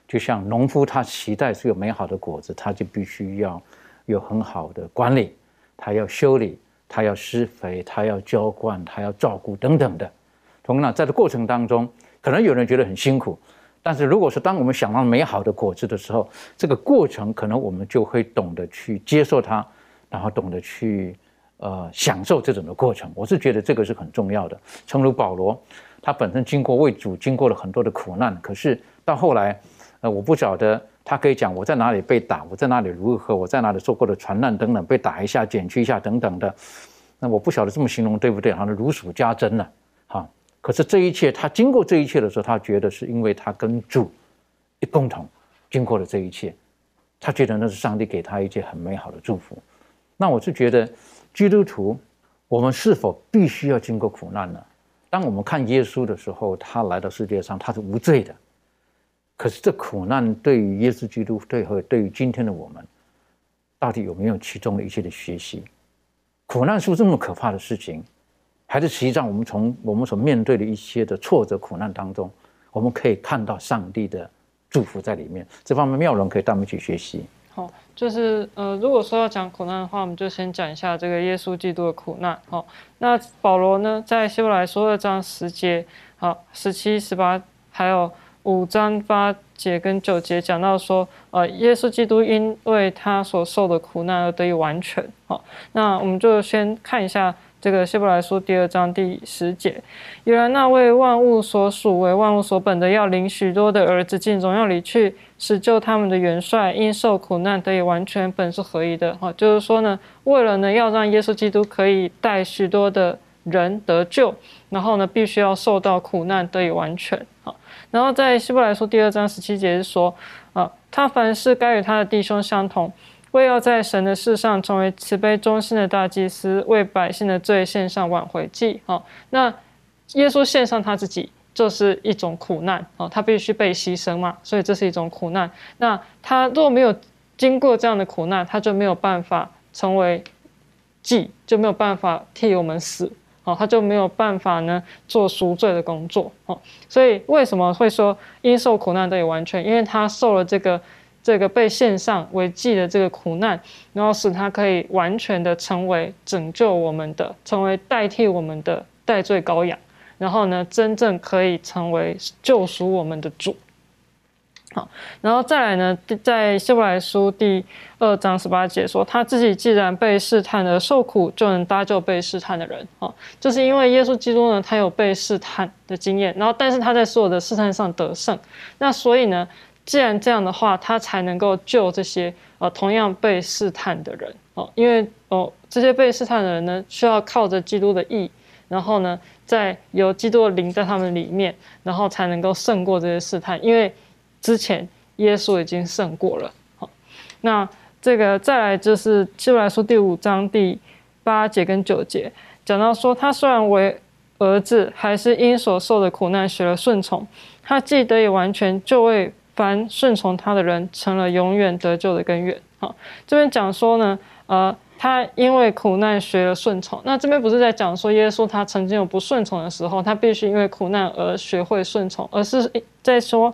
就像农夫他期待是有美好的果子，他就必须要有很好的管理，他要修理，他要施肥，他要浇灌，他要照顾等等的。同样，在这过程当中，可能有人觉得很辛苦，但是如果是当我们想到美好的果子的时候，这个过程可能我们就会懂得去接受它。然后懂得去，呃，享受这种的过程，我是觉得这个是很重要的。诚如保罗，他本身经过为主经过了很多的苦难，可是到后来，呃，我不晓得他可以讲我在哪里被打，我在哪里如何，我在哪里受过的传难等等，被打一下，减去一下等等的。那我不晓得这么形容对不对？好像如数家珍了，哈。可是这一切，他经过这一切的时候，他觉得是因为他跟主一共同经过了这一切，他觉得那是上帝给他一件很美好的祝福。那我是觉得，基督徒，我们是否必须要经过苦难呢？当我们看耶稣的时候，他来到世界上，他是无罪的。可是这苦难对于耶稣基督，对和对于今天的我们，到底有没有其中的一些的学习？苦难是不是这么可怕的事情？还是实际上我们从我们所面对的一些的挫折苦难当中，我们可以看到上帝的祝福在里面？这方面妙人可以带我们去学习。好，就是呃，如果说要讲苦难的话，我们就先讲一下这个耶稣基督的苦难。好，那保罗呢，在希伯来书二章十节、好十七、十八，还有五章八节跟九节讲到说，呃，耶稣基督因为他所受的苦难而得以完全。好，那我们就先看一下。这个希伯来书第二章第十节，原来那位万物所属、为万物所本的，要领许多的儿子进荣耀里去，使救他们的元帅因受苦难得以完全，本是合一的。哈，就是说呢，为了呢要让耶稣基督可以带许多的人得救，然后呢必须要受到苦难得以完全。好，然后在希伯来书第二章十七节是说，啊，他凡事该与他的弟兄相同。为要在神的事上成为慈悲忠心的大祭司，为百姓的罪献上挽回祭。好，那耶稣献上他自己，就是一种苦难。哦，他必须被牺牲嘛，所以这是一种苦难。那他若没有经过这样的苦难，他就没有办法成为祭，就没有办法替我们死。哦，他就没有办法呢做赎罪的工作。哦，所以为什么会说因受苦难得以完全？因为他受了这个。这个被献上为祭的这个苦难，然后使他可以完全的成为拯救我们的，成为代替我们的代罪羔羊，然后呢，真正可以成为救赎我们的主。好，然后再来呢，在希伯来书第二章十八节说，他自己既然被试探而受苦，就能搭救被试探的人。哦，就是因为耶稣基督呢，他有被试探的经验，然后但是他在所有的试探上得胜，那所以呢。既然这样的话，他才能够救这些呃同样被试探的人哦，因为哦这些被试探的人呢，需要靠着基督的义，然后呢，在有基督的灵在他们里面，然后才能够胜过这些试探，因为之前耶稣已经胜过了。好，那这个再来就是希伯来书第五章第八节跟九节，讲到说他虽然为儿子，还是因所受的苦难学了顺从，他既得以完全，就为凡顺从他的人，成了永远得救的根源。好，这边讲说呢，呃，他因为苦难学了顺从。那这边不是在讲说耶稣他曾经有不顺从的时候，他必须因为苦难而学会顺从，而是在说，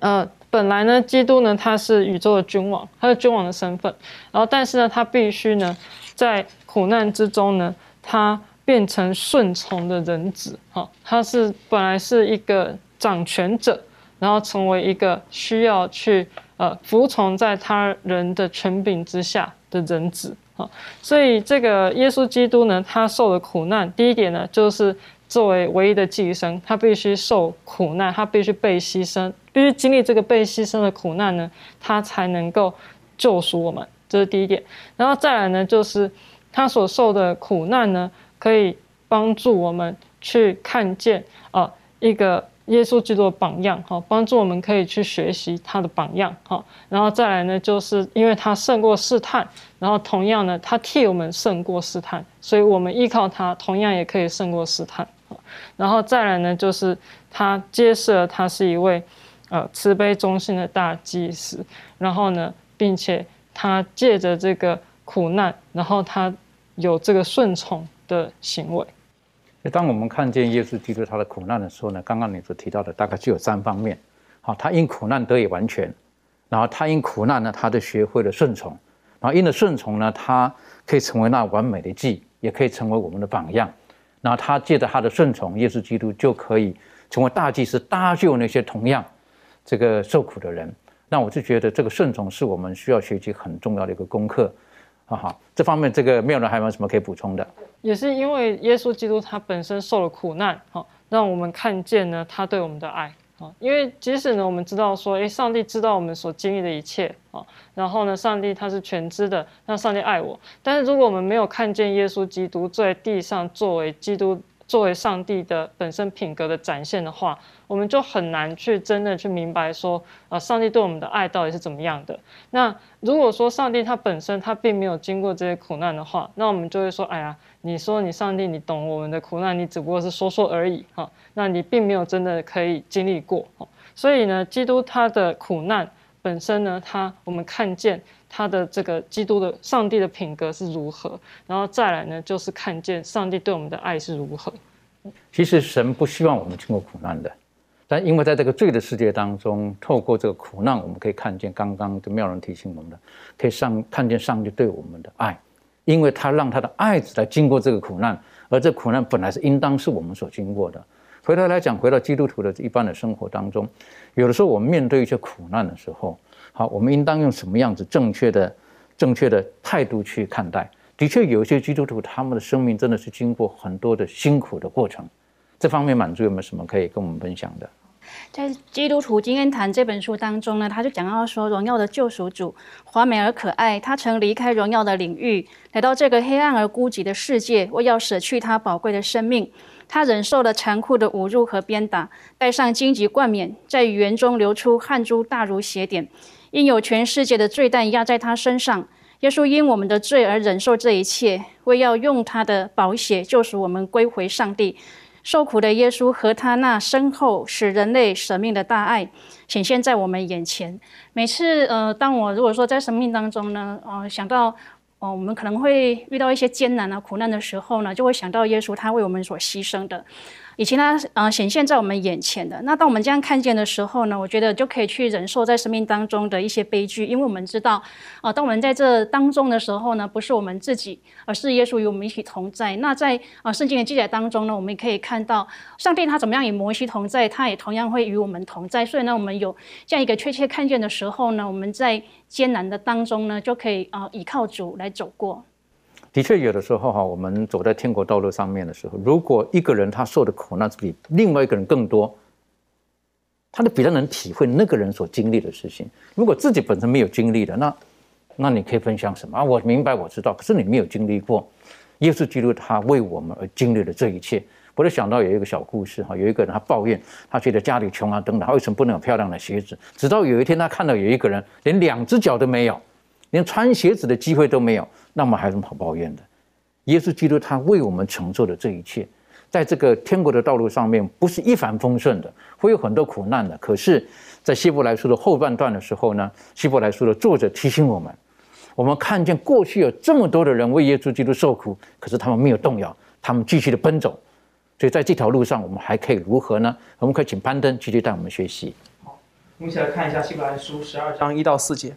呃，本来呢，基督呢他是宇宙的君王，他是君王的身份，然后但是呢，他必须呢在苦难之中呢，他变成顺从的人子。好，他是本来是一个。掌权者，然后成为一个需要去呃服从在他人的权柄之下的人子啊。所以这个耶稣基督呢，他受的苦难，第一点呢，就是作为唯一的寄生，他必须受苦难，他必须被牺牲，必须经历这个被牺牲的苦难呢，他才能够救赎我们。这是第一点。然后再来呢，就是他所受的苦难呢，可以帮助我们去看见啊一个耶稣基督的榜样，哈，帮助我们可以去学习他的榜样，哈。然后再来呢，就是因为他胜过试探，然后同样呢，他替我们胜过试探，所以我们依靠他，同样也可以胜过试探。然后再来呢，就是他揭示了他是一位呃慈悲忠心的大祭司，然后呢，并且他借着这个苦难，然后他有这个顺从的行为。当我们看见耶稣基督他的苦难的时候呢，刚刚你所提到的大概就有三方面。好，他因苦难得以完全，然后他因苦难呢，他就学会了顺从，然后因了顺从呢，他可以成为那完美的祭，也可以成为我们的榜样。然后他借着他的顺从，耶稣基督就可以成为大祭司，搭救那些同样这个受苦的人。那我就觉得这个顺从是我们需要学习很重要的一个功课。好好，这方面这个没有人还有什么可以补充的？也是因为耶稣基督他本身受了苦难，好让我们看见呢他对我们的爱，啊，因为即使呢我们知道说，诶，上帝知道我们所经历的一切，啊，然后呢上帝他是全知的，那上帝爱我，但是如果我们没有看见耶稣基督在地上作为基督。作为上帝的本身品格的展现的话，我们就很难去真的去明白说，啊，上帝对我们的爱到底是怎么样的。那如果说上帝他本身他并没有经过这些苦难的话，那我们就会说，哎呀，你说你上帝你懂我们的苦难，你只不过是说说而已哈。那你并没有真的可以经历过。所以呢，基督他的苦难本身呢，他我们看见。他的这个基督的上帝的品格是如何，然后再来呢，就是看见上帝对我们的爱是如何。其实神不希望我们经过苦难的，但因为在这个罪的世界当中，透过这个苦难，我们可以看见刚刚的妙人提醒我们的，可以上看见上帝对我们的爱，因为他让他的爱子来经过这个苦难，而这苦难本来是应当是我们所经过的。回头来讲，回到基督徒的一般的生活当中，有的时候我们面对一些苦难的时候。好，我们应当用什么样子正确的、正确的态度去看待？的确，有一些基督徒，他们的生命真的是经过很多的辛苦的过程。这方面，满足有没有什么可以跟我们分享的？在《基督徒经验谈》这本书当中呢，他就讲到说，荣耀的救赎主，华美而可爱，他曾离开荣耀的领域，来到这个黑暗而孤寂的世界，为要舍去他宝贵的生命。他忍受了残酷的侮辱和鞭打，戴上荆棘冠冕，在语言中流出汗珠大如血点。因有全世界的罪担压在他身上，耶稣因我们的罪而忍受这一切，为要用他的宝血救赎我们归回上帝。受苦的耶稣和他那深厚使人类舍命的大爱显现在我们眼前。每次，呃，当我如果说在生命当中呢，呃，想到，哦，我们可能会遇到一些艰难啊、苦难的时候呢，就会想到耶稣他为我们所牺牲的。以前它呃显现在我们眼前的，那当我们这样看见的时候呢，我觉得就可以去忍受在生命当中的一些悲剧，因为我们知道，啊，当我们在这当中的时候呢，不是我们自己，而是耶稣与我们一起同在。那在啊圣经的记载当中呢，我们也可以看到，上帝他怎么样与摩西同在，他也同样会与我们同在。所以呢，我们有这样一个确切看见的时候呢，我们在艰难的当中呢，就可以啊依靠主来走过。的确，有的时候哈，我们走在天国道路上面的时候，如果一个人他受的苦难比另外一个人更多，他就比较能体会那个人所经历的事情。如果自己本身没有经历的，那那你可以分享什么啊？我明白，我知道，可是你没有经历过。耶稣基督他为我们而经历了这一切。我就想到有一个小故事哈，有一个人他抱怨，他觉得家里穷啊等等，他为什么不能有漂亮的鞋子？直到有一天他看到有一个人连两只脚都没有，连穿鞋子的机会都没有。那么还有什么好抱怨的？耶稣基督他为我们承受的这一切，在这个天国的道路上面，不是一帆风顺的，会有很多苦难的。可是，在希伯来书的后半段的时候呢，希伯来书的作者提醒我们：，我们看见过去有这么多的人为耶稣基督受苦，可是他们没有动摇，他们继续的奔走。所以在这条路上，我们还可以如何呢？我们可以请攀登继续带我们学习。好，我们一起来看一下希伯来书十二章一到四节。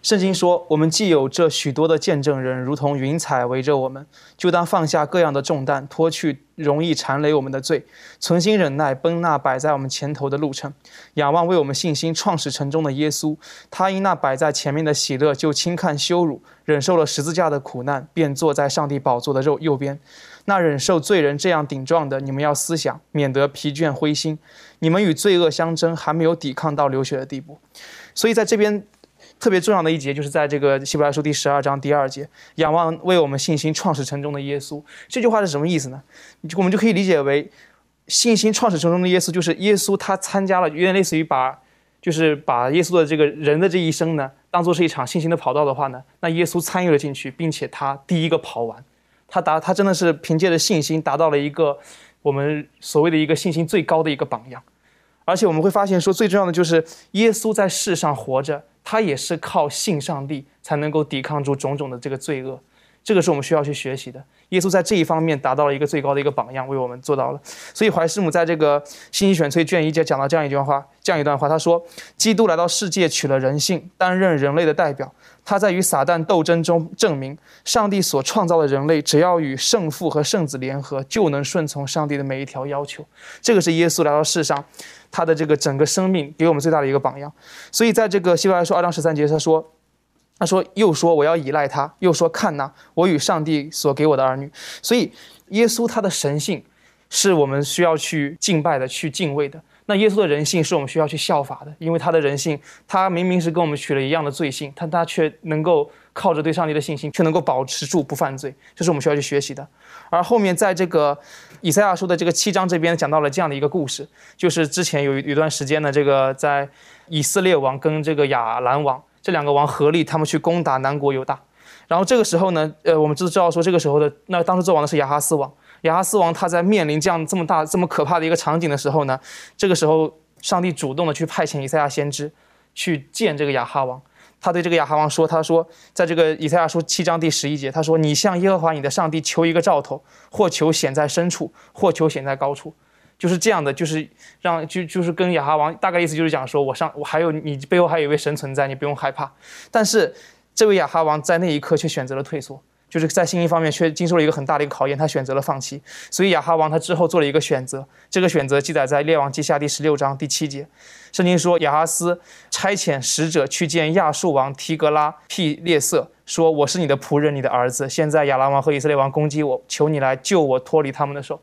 圣经说：“我们既有这许多的见证人，如同云彩围着我们，就当放下各样的重担，脱去容易缠累我们的罪，存心忍耐，奔那摆在我们前头的路程，仰望为我们信心创始成终的耶稣。他因那摆在前面的喜乐，就轻看羞辱，忍受了十字架的苦难，便坐在上帝宝座的右右边。那忍受罪人这样顶撞的，你们要思想，免得疲倦灰心。你们与罪恶相争，还没有抵抗到流血的地步。所以在这边。”特别重要的一节就是在这个希伯来书第十二章第二节，仰望为我们信心创始成终的耶稣。这句话是什么意思呢？我们就可以理解为，信心创始成终的耶稣就是耶稣，他参加了，有点类似于把，就是把耶稣的这个人的这一生呢，当做是一场信心的跑道的话呢，那耶稣参与了进去，并且他第一个跑完，他达他真的是凭借着信心达到了一个我们所谓的一个信心最高的一个榜样。而且我们会发现说，最重要的就是耶稣在世上活着。他也是靠信上帝才能够抵抗住种种的这个罪恶，这个是我们需要去学习的。耶稣在这一方面达到了一个最高的一个榜样，为我们做到了。所以怀师母在这个信息选粹卷一节讲到这样一句话，这样一段话，他说：“基督来到世界，取了人性，担任人类的代表。他在与撒旦斗争中证明，上帝所创造的人类，只要与圣父和圣子联合，就能顺从上帝的每一条要求。这个是耶稣来到世上。”他的这个整个生命给我们最大的一个榜样，所以在这个希伯来书二章十三节，他说：“他说又说我要依赖他，又说看呐，我与上帝所给我的儿女。”所以耶稣他的神性是我们需要去敬拜的、去敬畏的。那耶稣的人性是我们需要去效法的，因为他的人性，他明明是跟我们取了一样的罪性，但他却能够靠着对上帝的信心，却能够保持住不犯罪，这是我们需要去学习的。而后面在这个以赛亚书的这个七章这边讲到了这样的一个故事，就是之前有一段时间呢，这个在以色列王跟这个亚兰王这两个王合力，他们去攻打南国犹大。然后这个时候呢，呃，我们知知道说这个时候的那当时做王的是亚哈斯王，亚哈斯王他在面临这样这么大这么可怕的一个场景的时候呢，这个时候上帝主动的去派遣以赛亚先知去见这个亚哈王。他对这个亚哈王说：“他说，在这个以赛亚书七章第十一节，他说：‘你向耶和华你的上帝求一个兆头，或求显在深处，或求显在高处。’就是这样的，就是让就就是跟亚哈王大概意思就是讲说，我上我还有你背后还有一位神存在，你不用害怕。但是这位亚哈王在那一刻却选择了退缩。”就是在信心方面却经受了一个很大的一个考验，他选择了放弃。所以亚哈王他之后做了一个选择，这个选择记载在列王记下第十六章第七节。圣经说亚哈斯差遣使者去见亚述王提格拉辟列色，说我是你的仆人，你的儿子。现在亚兰王和以色列王攻击我，求你来救我脱离他们的手。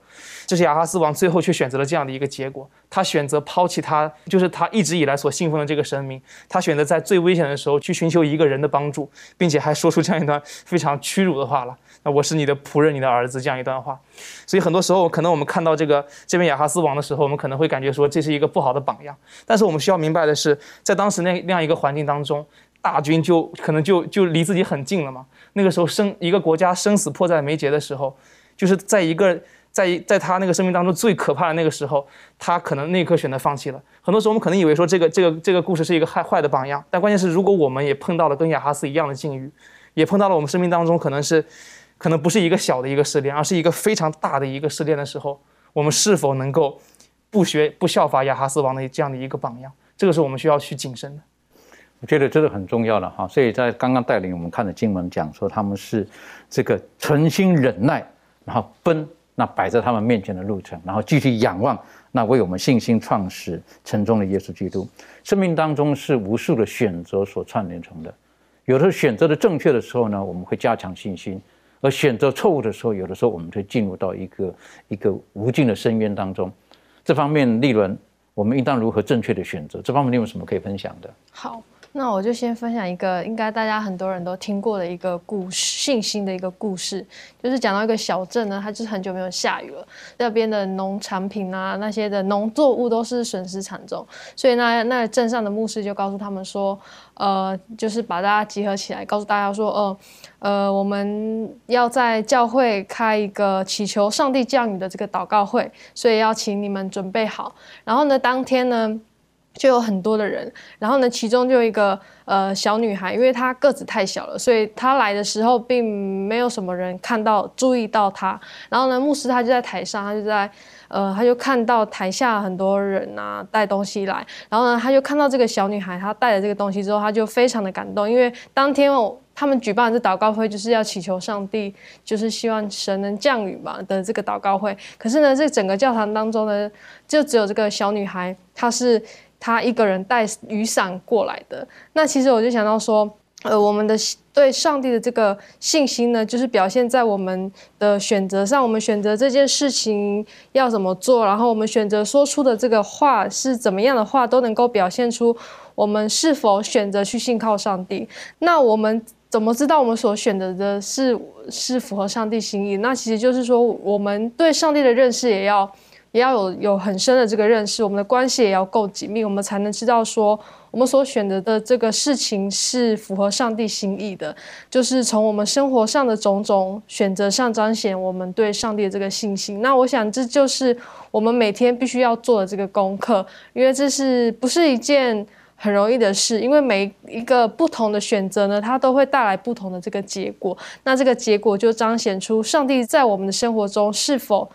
这是亚哈斯王最后却选择了这样的一个结果，他选择抛弃他，就是他一直以来所信奉的这个神明，他选择在最危险的时候去寻求一个人的帮助，并且还说出这样一段非常屈辱的话了。那我是你的仆人，你的儿子这样一段话。所以很多时候，可能我们看到这个这边亚哈斯王的时候，我们可能会感觉说这是一个不好的榜样。但是我们需要明白的是，在当时那那样一个环境当中，大军就可能就就离自己很近了嘛。那个时候生一个国家生死迫在眉睫的时候，就是在一个。在在他那个生命当中最可怕的那个时候，他可能那一刻选择放弃了。很多时候我们可能以为说这个这个这个故事是一个坏坏的榜样，但关键是如果我们也碰到了跟亚哈斯一样的境遇，也碰到了我们生命当中可能是，可能不是一个小的一个试炼，而是一个非常大的一个试炼的时候，我们是否能够不学不效法亚哈斯王的这样的一个榜样？这个是我们需要去谨慎的。我觉得这是很重要的哈。所以在刚刚带领我们看的经文讲说，他们是这个存心忍耐，然后奔。那摆在他们面前的路程，然后继续仰望那为我们信心创始成终的耶稣基督。生命当中是无数的选择所串联成的，有的选择的正确的时候呢，我们会加强信心；而选择错误的时候，有的时候我们会进入到一个一个无尽的深渊当中。这方面，利润我们应当如何正确的选择？这方面你有什么可以分享的？好。那我就先分享一个应该大家很多人都听过的一个故事，信心的一个故事，就是讲到一个小镇呢，它就是很久没有下雨了，那边的农产品啊，那些的农作物都是损失惨重，所以那那镇上的牧师就告诉他们说，呃，就是把大家集合起来，告诉大家说，呃，呃，我们要在教会开一个祈求上帝降雨的这个祷告会，所以要请你们准备好，然后呢，当天呢。就有很多的人，然后呢，其中就有一个呃小女孩，因为她个子太小了，所以她来的时候并没有什么人看到注意到她。然后呢，牧师他就在台上，他就在呃，他就看到台下很多人啊带东西来，然后呢，他就看到这个小女孩她带了这个东西之后，他就非常的感动，因为当天哦。他们举办这祷告会，就是要祈求上帝，就是希望神能降雨嘛的这个祷告会。可是呢，这整个教堂当中呢，就只有这个小女孩，她是。他一个人带雨伞过来的，那其实我就想到说，呃，我们的对上帝的这个信心呢，就是表现在我们的选择上。我们选择这件事情要怎么做，然后我们选择说出的这个话是怎么样的话，都能够表现出我们是否选择去信靠上帝。那我们怎么知道我们所选择的是是符合上帝心意？那其实就是说，我们对上帝的认识也要。也要有有很深的这个认识，我们的关系也要够紧密，我们才能知道说我们所选择的这个事情是符合上帝心意的。就是从我们生活上的种种选择上彰显我们对上帝的这个信心。那我想这就是我们每天必须要做的这个功课，因为这是不是一件很容易的事？因为每一个不同的选择呢，它都会带来不同的这个结果。那这个结果就彰显出上帝在我们的生活中是否。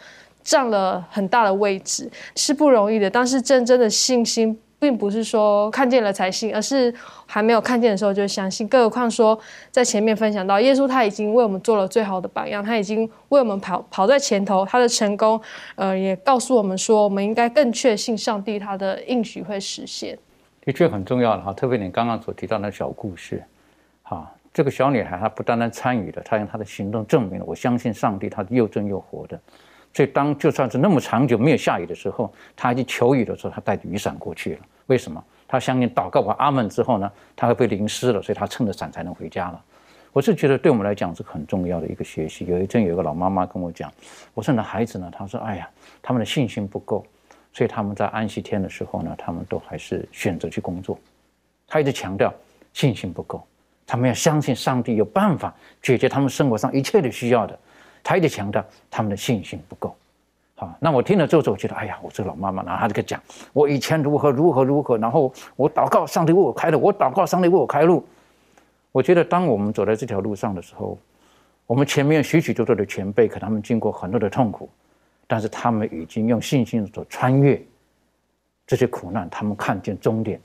占了很大的位置是不容易的，但是真正的信心并不是说看见了才信，而是还没有看见的时候就相信。更何况说在前面分享到，耶稣他已经为我们做了最好的榜样，他已经为我们跑跑在前头，他的成功，呃，也告诉我们说，我们应该更确信上帝他的应许会实现。的确很重要的哈，特别你刚刚所提到那小故事，哈，这个小女孩她不单单参与了，她用她的行动证明了，我相信上帝，他又真又活的。所以，当就算是那么长久没有下雨的时候，他去求雨的时候，他带着雨伞过去了。为什么？他相信祷告完阿门之后呢，他会被淋湿了，所以他撑着伞才能回家了。我是觉得对我们来讲是很重要的一个学习。有一阵，有一个老妈妈跟我讲：“我说，那孩子呢？”他说：“哎呀，他们的信心不够，所以他们在安息天的时候呢，他们都还是选择去工作。他一直强调信心不够，他们要相信上帝有办法解决他们生活上一切的需要的。”他一直强调他们的信心不够，好，那我听了之后，我觉得，哎呀，我这个老妈妈，然后她这个讲，我以前如何如何如何，然后我祷告上帝为我开路，我祷告上帝为我开路。我觉得，当我们走在这条路上的时候，我们前面许许多多的前辈，可他们经过很多的痛苦，但是他们已经用信心所穿越这些苦难，他们看见终点，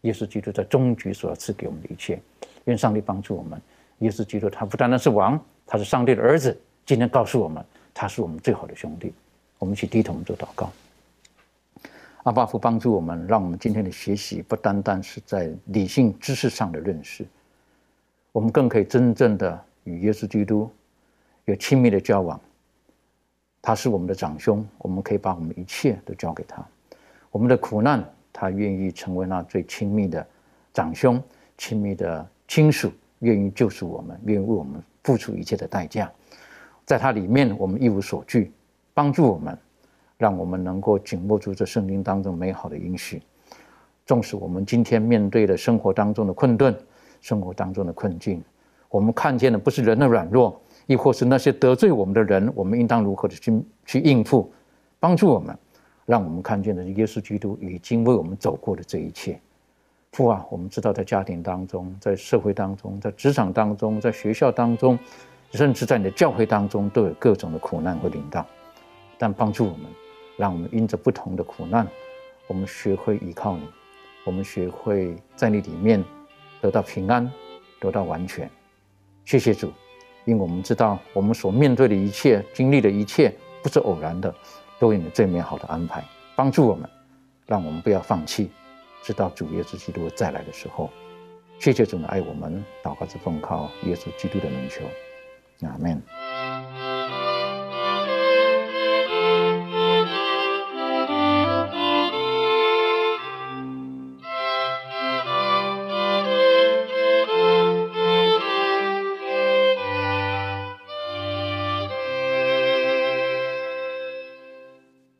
耶稣基督在终局所赐给我们的一切。愿上帝帮助我们，耶稣基督他不单单是王，他是上帝的儿子。今天告诉我们，他是我们最好的兄弟。我们一起低头做祷告。阿巴夫帮助我们，让我们今天的学习不单单是在理性知识上的认识，我们更可以真正的与耶稣基督有亲密的交往。他是我们的长兄，我们可以把我们一切都交给他。我们的苦难，他愿意成为那最亲密的长兄、亲密的亲属，愿意救赎我们，愿意为我们付出一切的代价。在它里面，我们一无所惧，帮助我们，让我们能够紧握住这圣经当中美好的应许。纵使我们今天面对的生活当中的困顿、生活当中的困境，我们看见的不是人的软弱，亦或是那些得罪我们的人，我们应当如何的去去应付？帮助我们，让我们看见的是耶稣基督已经为我们走过的这一切。父啊，我们知道在家庭当中，在社会当中，在职场当中，在学校当中。甚至在你的教会当中，都有各种的苦难和领导，但帮助我们，让我们因着不同的苦难，我们学会依靠你，我们学会在你里面得到平安，得到完全。谢谢主，因为我们知道我们所面对的一切、经历的一切，不是偶然的，都有你最美好的安排。帮助我们，让我们不要放弃，直到主耶稣基督再来的时候。谢谢主的爱我们，祷告是奉靠耶稣基督的名求。Amén.